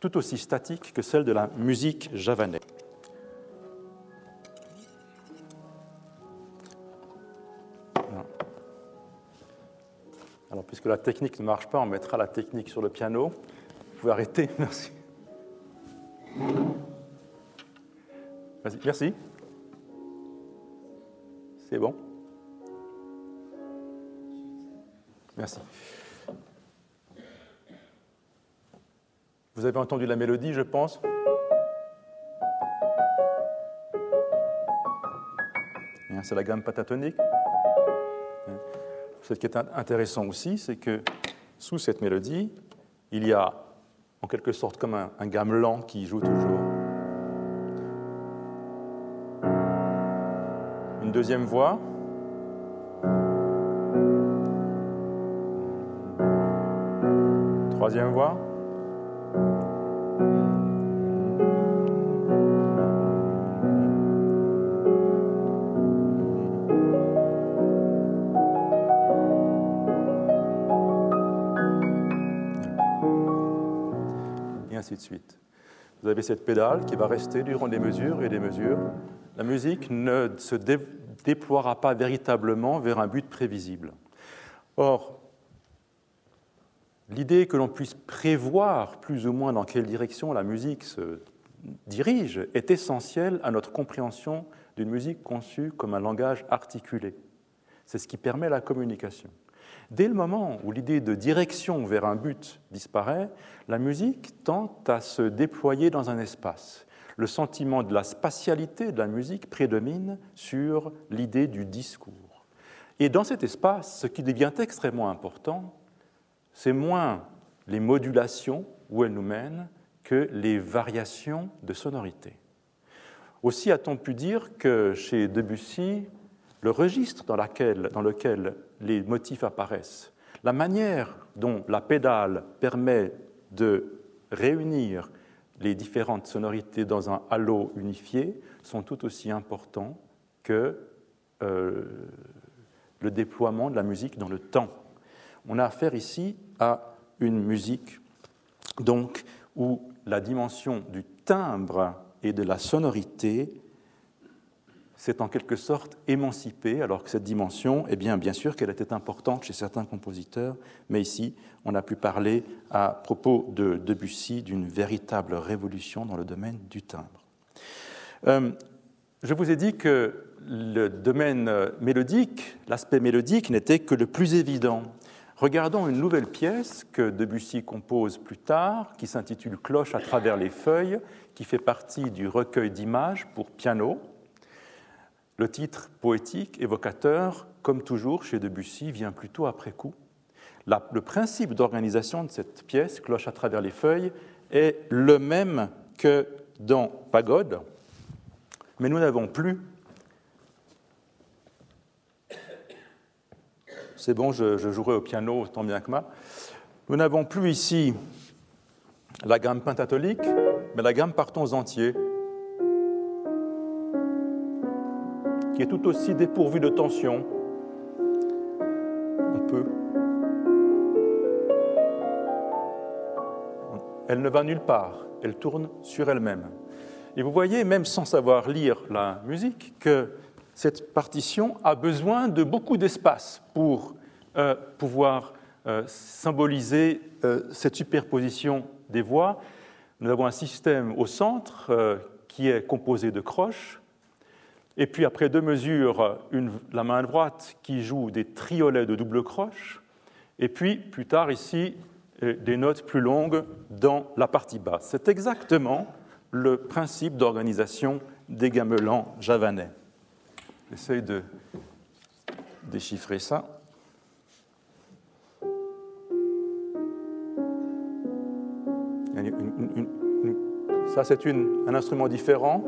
tout aussi statique que celle de la musique javanaise. Alors, puisque la technique ne marche pas, on mettra la technique sur le piano pouvez arrêter, merci. Vas-y, merci. C'est bon Merci. Vous avez entendu la mélodie, je pense hein, C'est la gamme pentatonique. Hein. Ce qui est intéressant aussi, c'est que sous cette mélodie, il y a en quelque sorte comme un, un gamelan qui joue toujours. Une deuxième voix. Troisième voix. De suite. Vous avez cette pédale qui va rester durant des mesures et des mesures. La musique ne se déploiera pas véritablement vers un but prévisible. Or, l'idée que l'on puisse prévoir plus ou moins dans quelle direction la musique se dirige est essentielle à notre compréhension d'une musique conçue comme un langage articulé. C'est ce qui permet la communication. Dès le moment où l'idée de direction vers un but disparaît, la musique tente à se déployer dans un espace. Le sentiment de la spatialité de la musique prédomine sur l'idée du discours. Et dans cet espace, ce qui devient extrêmement important, c'est moins les modulations où elles nous mènent que les variations de sonorité. Aussi a-t-on pu dire que chez Debussy, le registre dans, lequel les motifs apparaissent, la manière dont la pédale permet de réunir les différentes sonorités dans un halo unifié sont tout aussi importants que euh, le déploiement de la musique dans le temps. On a affaire ici à une musique donc où la dimension du timbre et de la sonorité s'est en quelque sorte émancipée, alors que cette dimension, eh bien, bien sûr qu'elle était importante chez certains compositeurs, mais ici, on a pu parler à propos de Debussy d'une véritable révolution dans le domaine du timbre. Euh, je vous ai dit que le domaine mélodique, l'aspect mélodique n'était que le plus évident. Regardons une nouvelle pièce que Debussy compose plus tard, qui s'intitule Cloche à travers les feuilles, qui fait partie du recueil d'images pour piano, le titre poétique, évocateur, comme toujours chez Debussy, vient plutôt après coup. le principe d'organisation de cette pièce, Cloche à travers les feuilles, est le même que dans Pagode, mais nous n'avons plus. c'est bon, je, jouerai au piano tant bien que mal. Nous n'avons plus ici la gamme pentatonique, mais la gamme par tons entiers, qui est tout aussi dépourvue de tension. On peut. Elle ne va nulle part, elle tourne sur elle-même. Et vous voyez, même sans savoir lire la musique, que cette partition a besoin de beaucoup d'espace pour euh, pouvoir euh, symboliser euh, cette superposition des voix. Nous avons un système au centre qui est composé de croches, et puis après deux mesures, la main droite qui joue des triolets de double croche, et puis plus tard ici, des notes plus longues dans la partie basse. C'est exactement le principe d'organisation des gamelans javanais. J'essaye de déchiffrer ça. ça, c'est un instrument différent.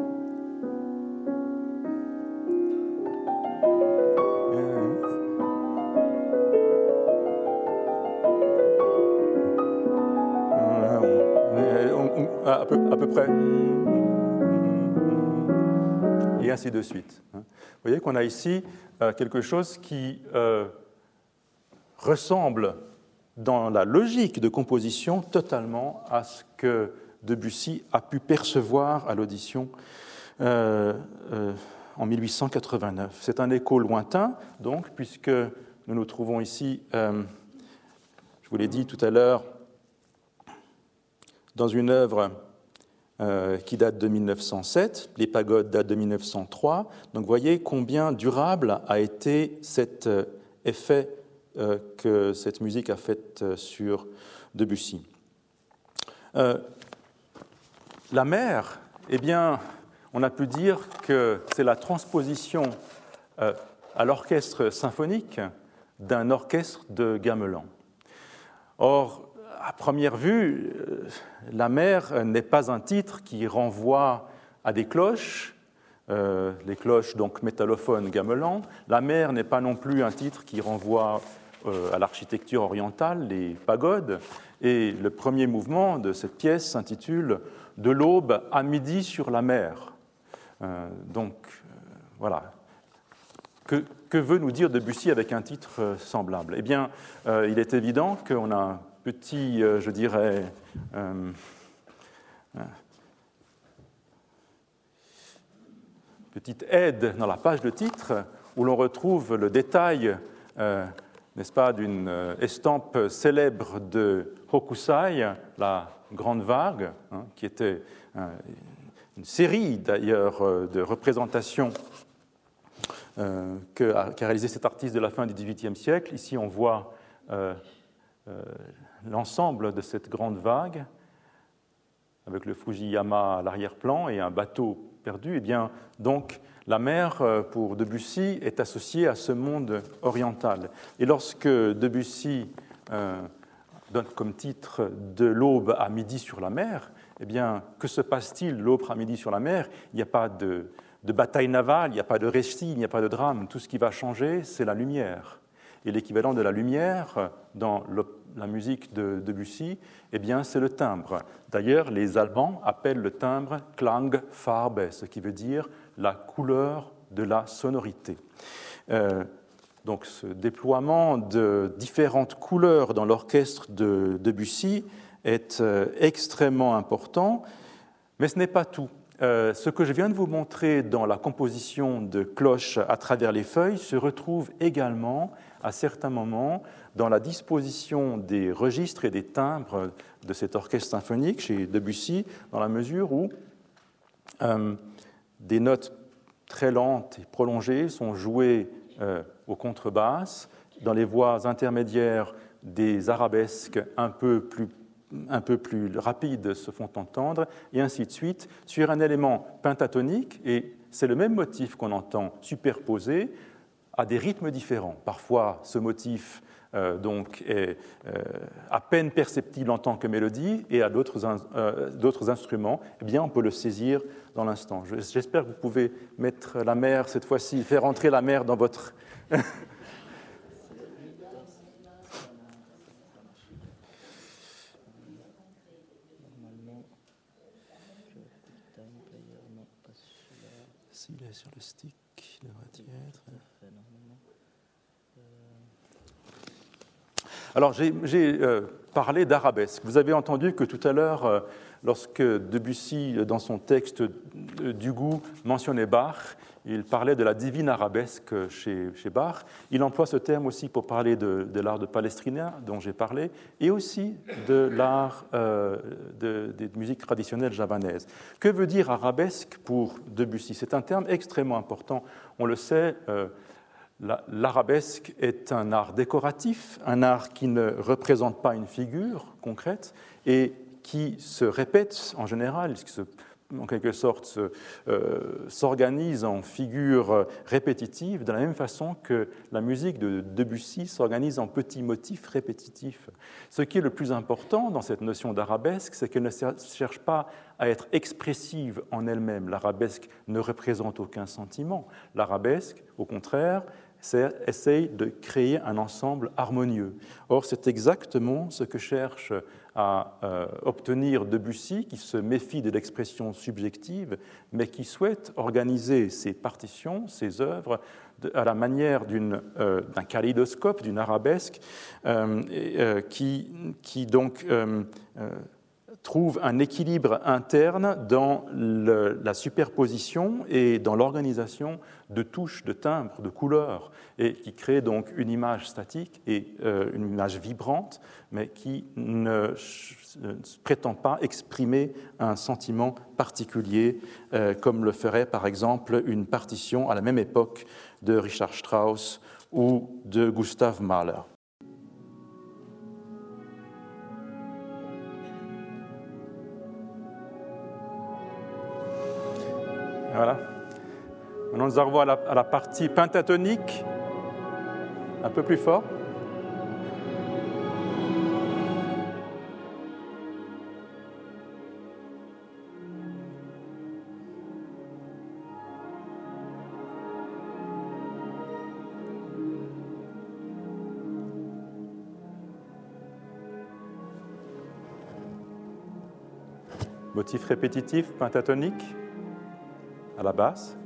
à peu, à peu près. Et ainsi de suite. Hein. Vous voyez qu'on a ici euh, quelque chose qui euh, ressemble dans la logique de composition totalement à ce que Debussy a pu percevoir à l'audition euh, en 1889. C'est un écho lointain, donc, puisque nous nous trouvons ici, je vous l'ai dit tout à l'heure, dans une œuvre euh, qui date de 1907, les pagodes datent de 1903. Donc vous voyez combien durable a été cet euh, effet euh, que cette musique a fait sur Debussy. la mer, eh bien, on a pu dire que c'est la transposition à l'orchestre symphonique d'un orchestre de gamelan. Or, à première vue, euh, la mer n'est pas un titre qui renvoie à des cloches, euh, les cloches donc métallophones gamelan. La mer n'est pas non plus un titre qui renvoie euh, à l'architecture orientale, les pagodes. Et le premier mouvement de cette pièce s'intitule De l'aube à midi sur la mer. donc voilà. Que, que, veut nous dire Debussy avec un titre semblable? Eh bien, il est évident qu'on a petit, euh, je dirais, euh, euh, petite aide dans la page de titre où l'on retrouve le détail, n'est-ce pas, d'une estampe célèbre de Hokusai, la grande vague, hein, qui était une série d'ailleurs de représentations qu'a réalisé cet artiste de la fin du XVIIIe siècle. Ici, on voit l'ensemble de cette grande vague, avec le Fujiyama à l'arrière-plan et un bateau perdu, eh bien, donc, la mer, euh, pour Debussy, est associée à ce monde oriental. Et lorsque Debussy euh, donne comme titre De l'aube à midi sur la mer, eh bien, que se passe-t-il l'aube à midi sur la mer? Il n'y a pas de bataille navale, il n'y a pas de récit, il n'y a pas de drame. Tout ce qui va changer, c'est la lumière. Et l'équivalent de la lumière dans la musique de Debussy, eh bien, c'est le timbre. D'ailleurs, les Allemands appellent le timbre Klangfarbe, ce qui veut dire la couleur de la sonorité. Euh, donc, ce déploiement de différentes couleurs dans l'orchestre de Debussy est euh, extrêmement important, mais ce n'est pas tout. Euh, ce que je viens de vous montrer dans la composition de cloches à travers les feuilles se retrouve également à certains moments dans la disposition des registres et des timbres de cet orchestre symphonique chez Debussy, dans la mesure où euh, des notes très lentes et prolongées sont jouées euh, aux contrebasses, dans les voix intermédiaires des arabesques un peu plus un peu plus rapides se font entendre, et ainsi de suite, sur un élément pentatonique, et c'est le même motif qu'on entend superposé à des rythmes différents. Parfois, ce motif euh, donc est euh, à peine perceptible en tant que mélodie et à d'autres euh, instruments, eh bien, on peut le saisir dans l'instant. J'espère que vous pouvez mettre la mer cette fois-ci, faire entrer la mer dans votre. S'il est sur le stick, il devrait y être. Alors j'ai euh, parlé d'arabesque. Vous avez entendu que tout à l'heure, euh, lorsque Debussy, dans son texte du goût, mentionnait Bach, il parlait de la divine arabesque chez, chez Bach. Il emploie ce terme aussi pour parler de, l'art de Palestrina, dont j'ai parlé, et aussi de l'art euh, des musiques traditionnelles. Que veut dire arabesque pour Debussy? C'est un terme extrêmement important. On le sait, euh, l'arabesque est un art décoratif, un art qui ne représente pas une figure concrète et qui se répète en général, qui se en quelque sorte, euh, s'organise en figures répétitives, de la même façon que la musique de Debussy s'organise en petits motifs répétitifs. Ce qui est le plus important dans cette notion d'arabesque, c'est qu'elle ne cherche pas à être expressive en elle-même. L'arabesque ne représente aucun sentiment. L'arabesque, au contraire, essaye de créer un ensemble harmonieux. Or, c'est exactement ce que cherche à euh, obtenir Debussy, qui se méfie de l'expression subjective, mais qui souhaite organiser ses partitions, ses œuvres, à la manière euh, d'un kaléidoscope, d'une arabesque, euh, qui, donc trouve un équilibre interne dans la superposition et dans l'organisation de touches, de timbres, de couleurs, et qui crée donc une image statique et euh, une image vibrante, mais qui ne, prétend pas exprimer un sentiment particulier, euh, comme le ferait par exemple une partition à la même époque de Richard Strauss ou de Gustav Mahler. Voilà. Maintenant, nous arrivons à la, partie pentatonique, un peu plus fort. Motif répétitif, pentatonique à la basse.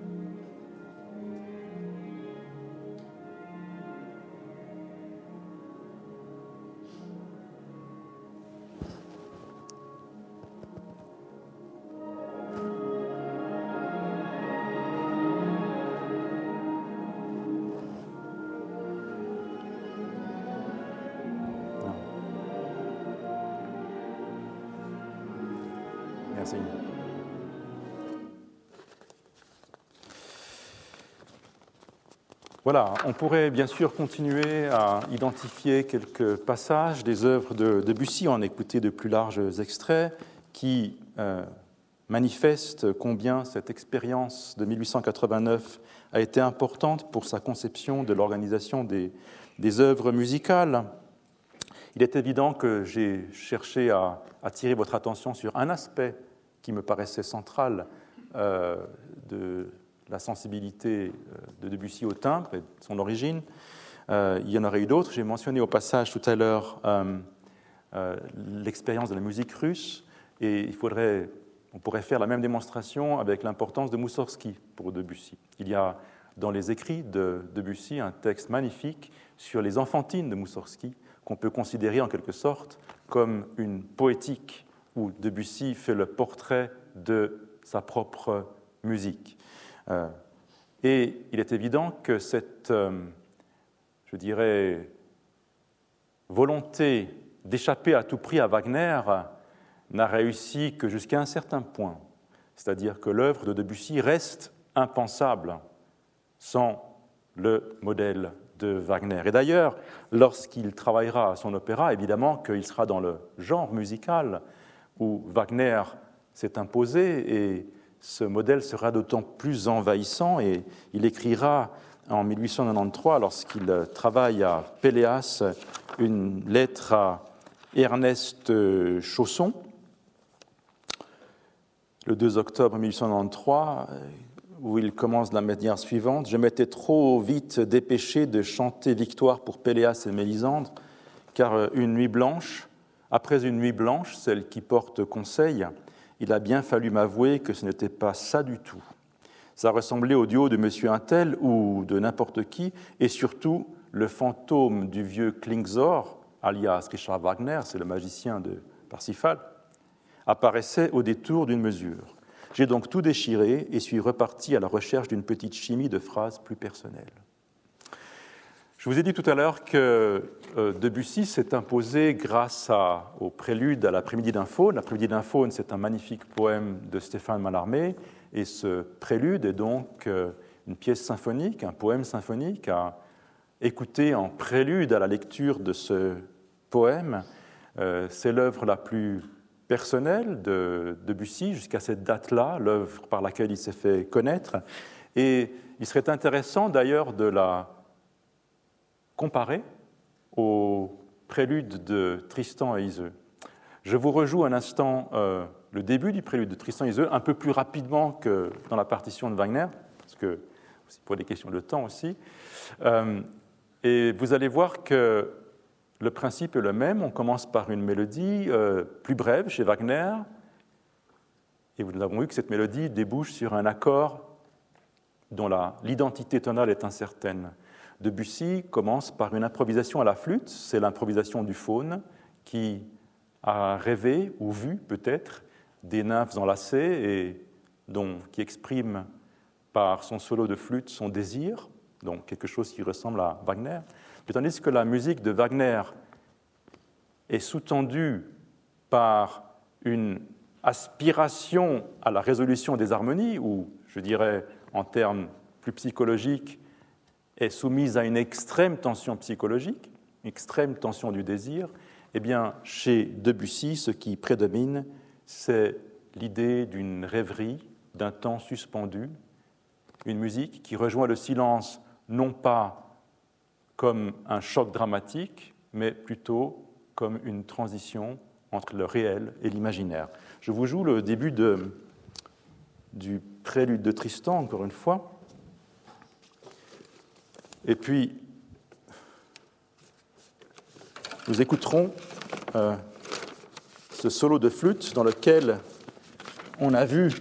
Voilà, on pourrait bien sûr continuer à identifier quelques passages des œuvres de Debussy, en écouter de plus larges extraits qui euh, manifestent combien cette expérience de 1889 a été importante pour sa conception de l'organisation des, œuvres musicales. Il est évident que j'ai cherché à attirer votre attention sur un aspect qui me paraissait central euh, de la sensibilité euh, de Debussy au timbre et son origine. Euh, il y en aurait eu d'autres. J'ai mentionné au passage tout à l'heure euh, l'expérience de la musique russe, et il faudrait, on pourrait faire la même démonstration avec l'importance de Moussorgsky pour Debussy. Il y a dans les écrits de Debussy un texte magnifique sur les enfantines de Moussorgsky, qu'on peut considérer en quelque sorte comme une poétique où Debussy fait le portrait de sa propre musique. Euh, et il est évident que cette, euh, je dirais, volonté d'échapper à tout prix à Wagner n'a réussi que jusqu'à un certain point. C'est-à-dire que l'œuvre de Debussy reste impensable sans le modèle de Wagner. Et d'ailleurs, lorsqu'il travaillera à son opéra, évidemment qu'il sera dans le genre musical où Wagner s'est imposé et ce modèle sera d'autant plus envahissant et il écrira en 1893, lorsqu'il travaille à Péléas, une lettre à Ernest Chausson, le 2 octobre 1893, où il commence de la manière suivante. Je m'étais trop vite dépêché de chanter victoire pour Péléas et Mélisandre, car une nuit blanche, après une nuit blanche, celle qui porte conseil, il a bien fallu m'avouer que ce n'était pas ça du tout. Ça ressemblait au duo de Monsieur Intel ou de n'importe qui, et surtout le fantôme du vieux Klingzor, alias Richard Wagner, c'est le magicien de Parsifal, apparaissait au détour d'une mesure. J'ai donc tout déchiré et suis reparti à la recherche d'une petite chimie de phrases plus personnelles. Je vous ai dit tout à l'heure que euh, Debussy s'est imposé grâce au prélude à l'après-midi d'un faune. L'après-midi d'un faune, c'est un magnifique poème de Stéphane Mallarmé, et ce prélude est donc euh, une pièce symphonique, un poème symphonique à écouter en prélude à la lecture de ce poème. Euh, c'est l'œuvre la plus personnelle de Debussy jusqu'à cette date-là, l'œuvre par laquelle il s'est fait connaître. Et il serait intéressant d'ailleurs de la comparé au prélude de Tristan et Iseux. Je vous rejoue un instant euh, le début du prélude de Tristan et Iseux, un peu plus rapidement que dans la partition de Wagner, parce que c'est pour des questions de temps aussi. Euh, et vous allez voir que le principe est le même. On commence par une mélodie euh, plus brève chez Wagner, et nous avons vu que cette mélodie débouche sur un accord dont l'identité tonale est incertaine. Debussy commence par une improvisation à la flûte, c'est l'improvisation du faune qui a rêvé ou vu peut-être des nymphes enlacées et dont, qui exprime par son solo de flûte son désir, donc quelque chose qui ressemble à Wagner. Mais tandis que la musique de Wagner est sous-tendue par une aspiration à la résolution des harmonies, ou je dirais en termes plus psychologiques, est soumise à une extrême tension psychologique, une extrême tension du désir, eh bien, chez Debussy, ce qui prédomine, c'est l'idée d'une rêverie, d'un temps suspendu, une musique qui rejoint le silence non pas comme un choc dramatique, mais plutôt comme une transition entre le réel et l'imaginaire. Je vous joue le début de, du prélude de Tristan, encore une fois. Et puis, nous écouterons euh, ce solo de flûte dans lequel on a vu,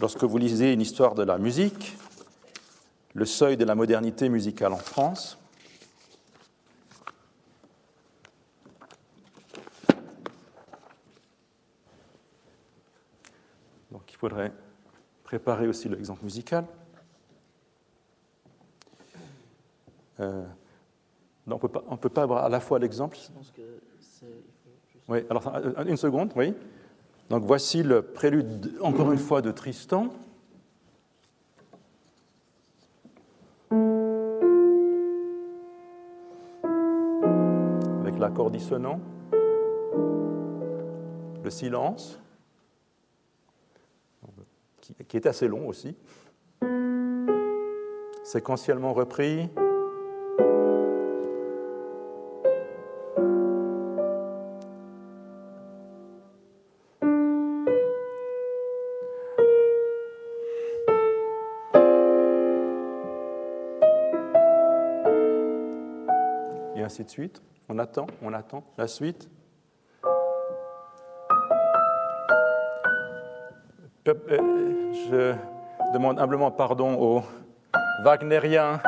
lorsque vous lisez une histoire de la musique, le seuil de la modernité musicale en France. Donc il faudrait préparer aussi l'exemple musical. Euh, on ne peut, pas, peut pas avoir à la fois l'exemple. Oui, alors une seconde, oui. Donc voici le prélude, encore une fois, de Tristan. Avec l'accord dissonant, le silence, qui est assez long aussi, séquentiellement repris. Suite. On attend, on attend. La suite. Euh, je demande humblement pardon aux Wagneriens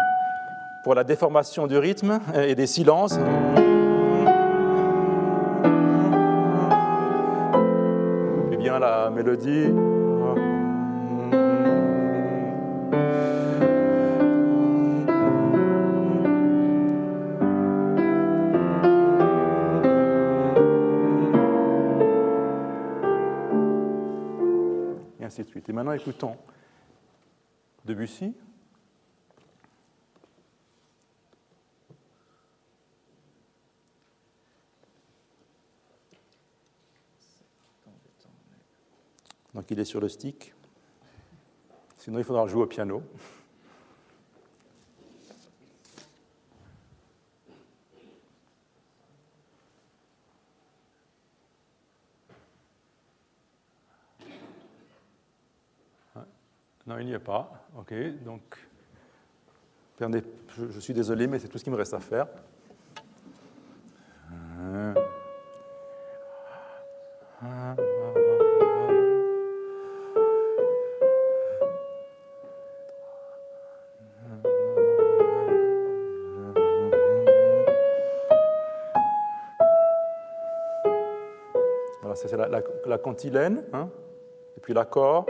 pour la déformation du rythme et des silences. Et bien la mélodie. Et maintenant, écoutons Debussy. Donc il est sur le stick. Sinon, il faudra jouer au piano. Non, il n'y est pas. OK, donc, perdez, je, suis désolé, mais c'est tout ce qui me reste à faire. Voilà, c'est la, la cantilène, hein, et puis l'accord.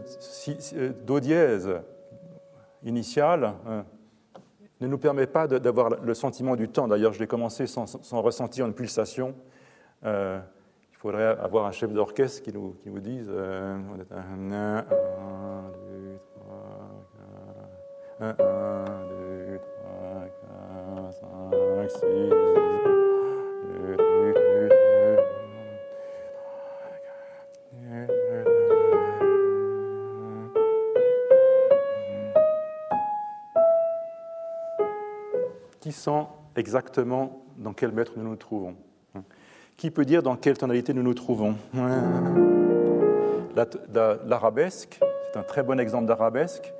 Ce, ce, do dièse initial, hein, ne nous permet pas d'avoir le sentiment du temps. D'ailleurs, je l'ai commencé sans, ressentir une pulsation. Euh, il faudrait avoir un chef d'orchestre qui nous, qui nous dise euh, 1, 2, 3, 4, 1, 2, 3, 4, 5, 6, sent exactement dans quel mètre nous nous trouvons Qui peut dire dans quelle tonalité nous nous trouvons L'arabesque, c'est un très bon exemple d'arabesque,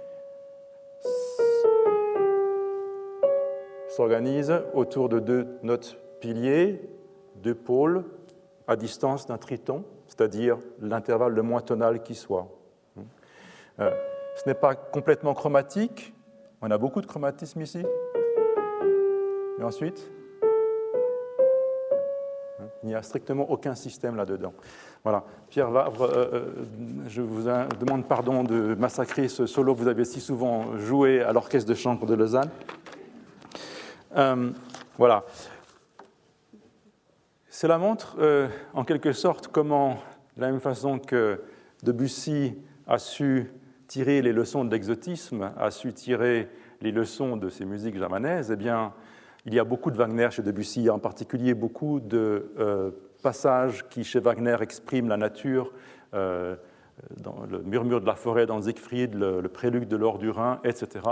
s'organise autour de deux notes piliers, deux pôles, à distance d'un triton, c'est-à-dire l'intervalle le moins tonal qui soit. Euh, ce n'est pas complètement chromatique, on a beaucoup de chromatisme ici, et ensuite, il n'y a strictement aucun système là-dedans. Voilà. Pierre Vavre, euh, euh, je vous demande pardon de massacrer ce solo que vous avez si souvent joué à l'orchestre de chambre de Lausanne. Euh, voilà. Cela montre en quelque sorte comment, de la même façon que Debussy a su tirer les leçons de l'exotisme, a su tirer les leçons de ces musiques jamanaises, eh bien, il y a beaucoup de Wagner chez Debussy, en particulier beaucoup de euh, passages qui, chez Wagner, expriment la nature, euh, le murmure de la forêt dans Siegfried, le, prélude de l'or du Rhin, etc.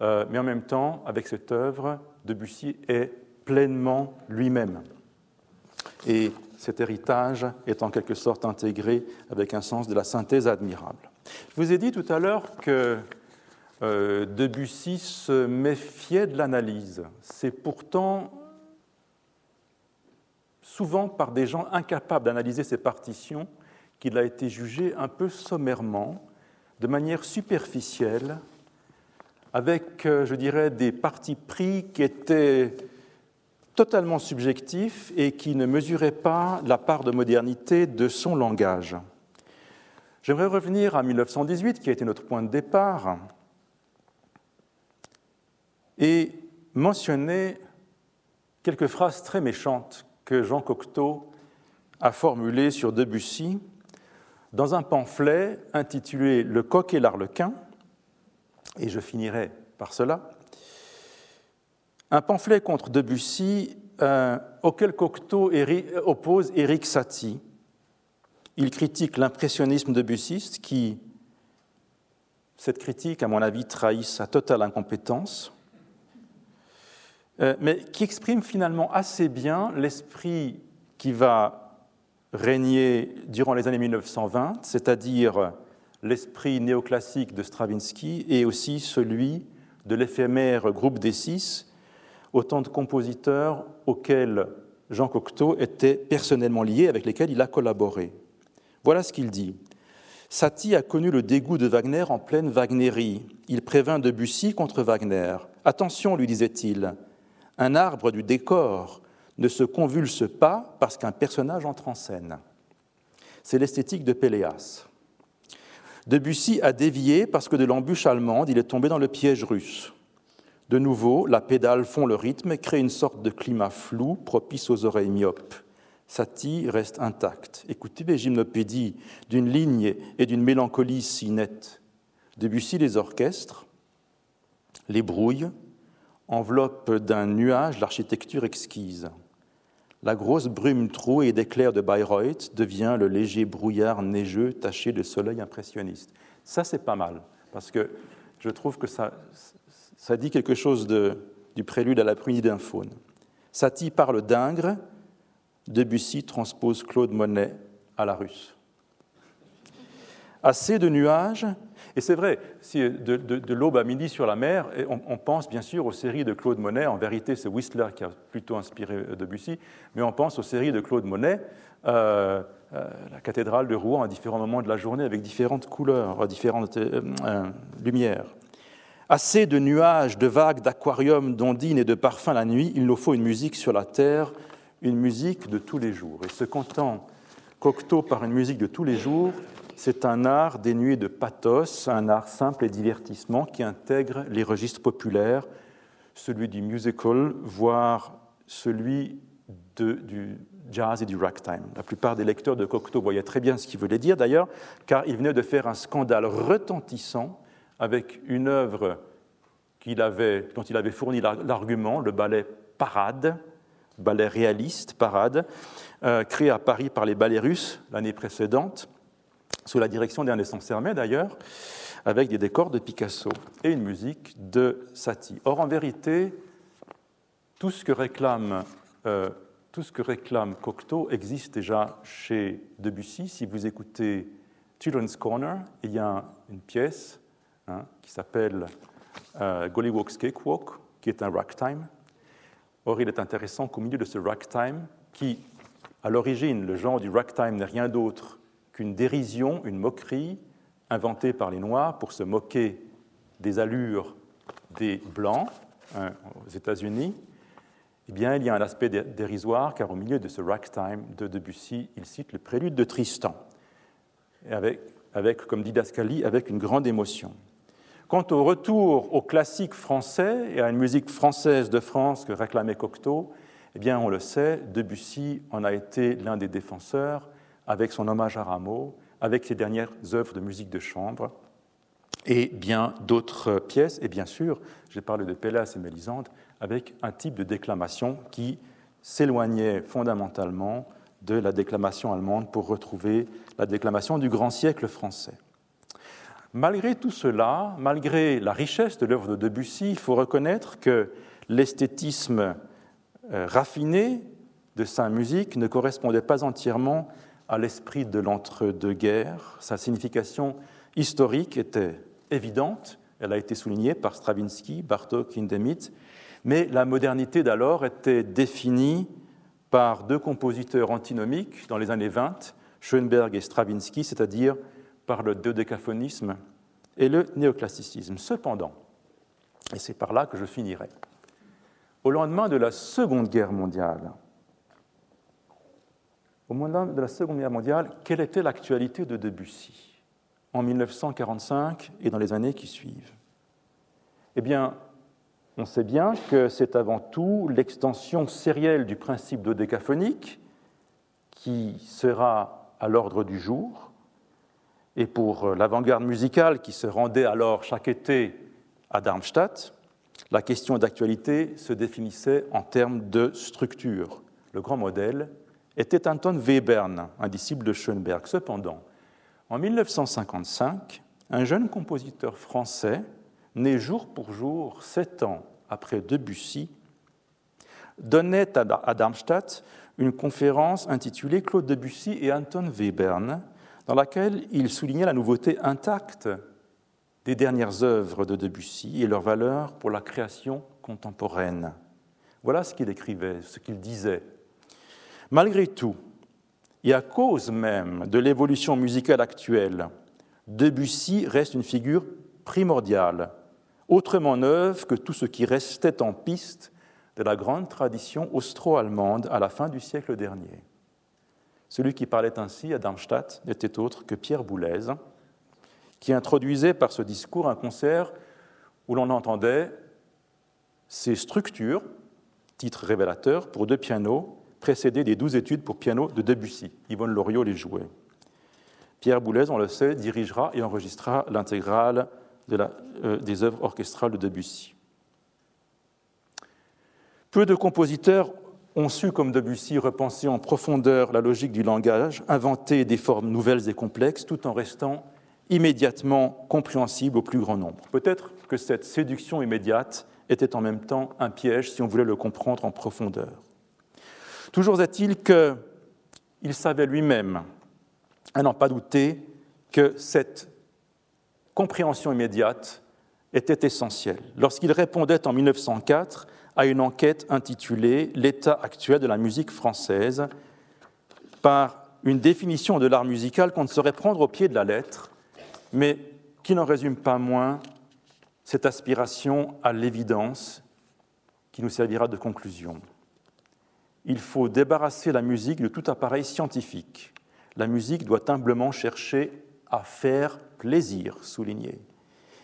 Euh, mais en même temps, avec cette œuvre, Debussy est pleinement lui-même. Et cet héritage est en quelque sorte intégré avec un sens de la synthèse admirable. Je vous ai dit tout à l'heure que euh, Debussy se méfiait de l'analyse. C'est pourtant souvent par des gens incapables d'analyser ses partitions qu'il a été jugé un peu sommairement, de manière superficielle, avec, euh, je dirais, des partis pris qui étaient totalement subjectifs et qui ne mesuraient pas la part de modernité de son langage. J'aimerais revenir à 1918, qui a été notre point de départ, et mentionner quelques phrases très méchantes que Jean Cocteau a formulées sur Debussy dans un pamphlet intitulé Le coq et l'arlequin, et je finirai par cela. Un pamphlet contre Debussy euh, auquel Cocteau oppose Éric Satie. Il critique l'impressionnisme debussiste qui, cette critique, à mon avis, trahit sa totale incompétence. Euh, mais qui exprime finalement assez bien l'esprit qui va régner durant les années 1920, c'est-à-dire l'esprit néoclassique de Stravinsky et aussi celui de l'éphémère groupe des six, autant de compositeurs auxquels Jean Cocteau était personnellement lié, avec lesquels il a collaboré. Voilà ce qu'il dit. Satie a connu le dégoût de Wagner en pleine Wagnerie. Il prévint Debussy contre Wagner. Attention, lui disait-il, un arbre du décor ne se convulse pas parce qu'un personnage entre en scène. C'est l'esthétique de Péléas. Debussy a dévié parce que de l'embûche allemande, il est tombé dans le piège russe. De nouveau, la pédale fond le rythme et crée une sorte de climat flou propice aux oreilles myopes. Satie reste intacte. Écoutez les gymnopédies d'une ligne et d'une mélancolie si nette. Debussy les orchestres, les brouilles, enveloppe d'un nuage l'architecture exquise. La grosse brume trouée d'éclairs de Bayreuth devient le léger brouillard neigeux taché de soleil impressionniste. Ça, c'est pas mal, parce que je trouve que ça, dit quelque chose du prélude à la prunide d'un faune. Satie parle d'Ingres, Debussy transpose Claude Monet à la russe. Assez de nuages. Et c'est vrai, de, l'aube à midi sur la mer, on, pense bien sûr aux séries de Claude Monet. En vérité, c'est Whistler qui a plutôt inspiré Debussy, mais on pense aux séries de Claude Monet. Euh, euh, la cathédrale de Rouen à différents moments de la journée avec différentes couleurs, différentes euh, lumières. Assez de nuages, de vagues, d'aquariums, d'ondines et de parfums la nuit, il nous faut une musique sur la terre, une musique de tous les jours. Et ce qu'entend Cocteau par une musique de tous les jours, c'est un art dénué de pathos, un art simple et divertissement qui intègre les registres populaires, celui du musical, voire celui du jazz et du ragtime. La plupart des lecteurs de Cocteau voyaient très bien ce qu'il voulait dire d'ailleurs, car il venait de faire un scandale retentissant avec une œuvre dont il avait fourni l'argument, le ballet Parade, ballet réaliste Parade, euh, créé à Paris par les ballets russes l'année précédente, sous la direction d'Ernest Sermet d'ailleurs, avec des décors de Picasso et une musique de Satie. Or, en vérité, tout ce que réclame, euh, tout ce que réclame Cocteau existe déjà chez Debussy. Si vous écoutez Children's Corner, il y a une pièce Hein, qui s'appelle euh, Gollywog's Cakewalk, qui est un ragtime. Or, il est intéressant qu'au milieu de ce ragtime, qui, à l'origine, le genre du ragtime n'est rien d'autre qu'une dérision, une moquerie inventée par les Noirs pour se moquer des allures des Blancs hein, aux États-Unis, eh bien, il y a un aspect dérisoire, car au milieu de ce ragtime de Debussy, il cite le prélude de Tristan, avec, avec comme didascalie, avec une grande émotion. Quant au retour au classique français et à une musique française de France que réclamait Cocteau, eh bien, on le sait, Debussy en a été l'un des défenseurs avec son hommage à Rameau, avec ses dernières œuvres de musique de chambre et bien d'autres pièces. Et bien sûr, j'ai parlé de Pélas et Mélisande avec un type de déclamation qui s'éloignait fondamentalement de la déclamation allemande pour retrouver la déclamation du grand siècle français. Malgré tout cela, malgré la richesse de l'œuvre de Debussy, il faut reconnaître que l'esthétisme euh, raffiné de sa musique ne correspondait pas entièrement à l'esprit de l'entre-deux-guerres. Sa signification historique était évidente, elle a été soulignée par Stravinsky, Bartók, Hindemith, mais la modernité d'alors était définie par deux compositeurs antinomiques dans les années 20, Schoenberg et Stravinsky, c'est-à-dire par le dodécaphonisme et le néoclassicisme. Cependant, et c'est par là que je finirai, au lendemain de la Seconde Guerre mondiale, au lendemain de la Seconde Guerre mondiale, quelle était l'actualité de Debussy en 1945 et dans les années qui suivent? Eh bien, on sait bien que c'est avant tout l'extension sérielle du principe dodécaphonique qui sera à l'ordre du jour, et pour l'avant-garde musicale qui se rendait alors chaque été à Darmstadt, la question d'actualité se définissait en termes de structure. Le grand modèle était Anton Webern, un disciple de Schoenberg. Cependant, en 1955, un jeune compositeur français, né jour pour jour, sept ans après Debussy, donnait à Darmstadt une conférence intitulée Claude Debussy et Anton Webern, dans laquelle il soulignait la nouveauté intacte des dernières œuvres de Debussy et leur valeur pour la création contemporaine. Voilà ce qu'il écrivait, ce qu'il disait. Malgré tout, et à cause même de l'évolution musicale actuelle, Debussy reste une figure primordiale, autrement neuve que tout ce qui restait en piste de la grande tradition austro-allemande à la fin du siècle dernier. Celui qui parlait ainsi à Darmstadt n'était autre que Pierre Boulez, qui introduisait par ce discours un concert où l'on entendait ces structures, titre révélateur, pour deux pianos, précédés des douze études pour piano de Debussy. Yvonne Loriot les jouait. Pierre Boulez, on le sait, dirigera et enregistrera l'intégrale euh, des œuvres orchestrales de Debussy. Peu de compositeurs ont su, comme Debussy, repenser en profondeur la logique du langage, inventer des formes nouvelles et complexes, tout en restant immédiatement compréhensibles au plus grand nombre. Peut-être que cette séduction immédiate était en même temps un piège si on voulait le comprendre en profondeur. Toujours est-il qu'il savait lui-même, à n'en pas douter, que cette compréhension immédiate était essentielle. Lorsqu'il répondait en 1904 à une enquête intitulée L'état actuel de la musique française, par une définition de l'art musical qu'on ne saurait prendre au pied de la lettre, mais qui n'en résume pas moins cette aspiration à l'évidence qui nous servira de conclusion. Il faut débarrasser la musique de tout appareil scientifique. La musique doit humblement chercher à faire plaisir, souligné.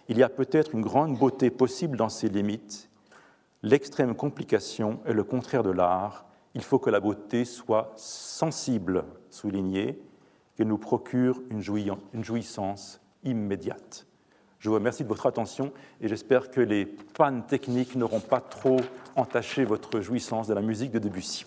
Il y a peut-être une grande beauté possible dans ses limites. L'extrême complication est le contraire de l'art. Il faut que la beauté soit sensible, souligné, qu'elle nous procure une jouissance immédiate. Je vous remercie de votre attention et j'espère que les pannes techniques n'auront pas trop entaché votre jouissance de la musique de Debussy.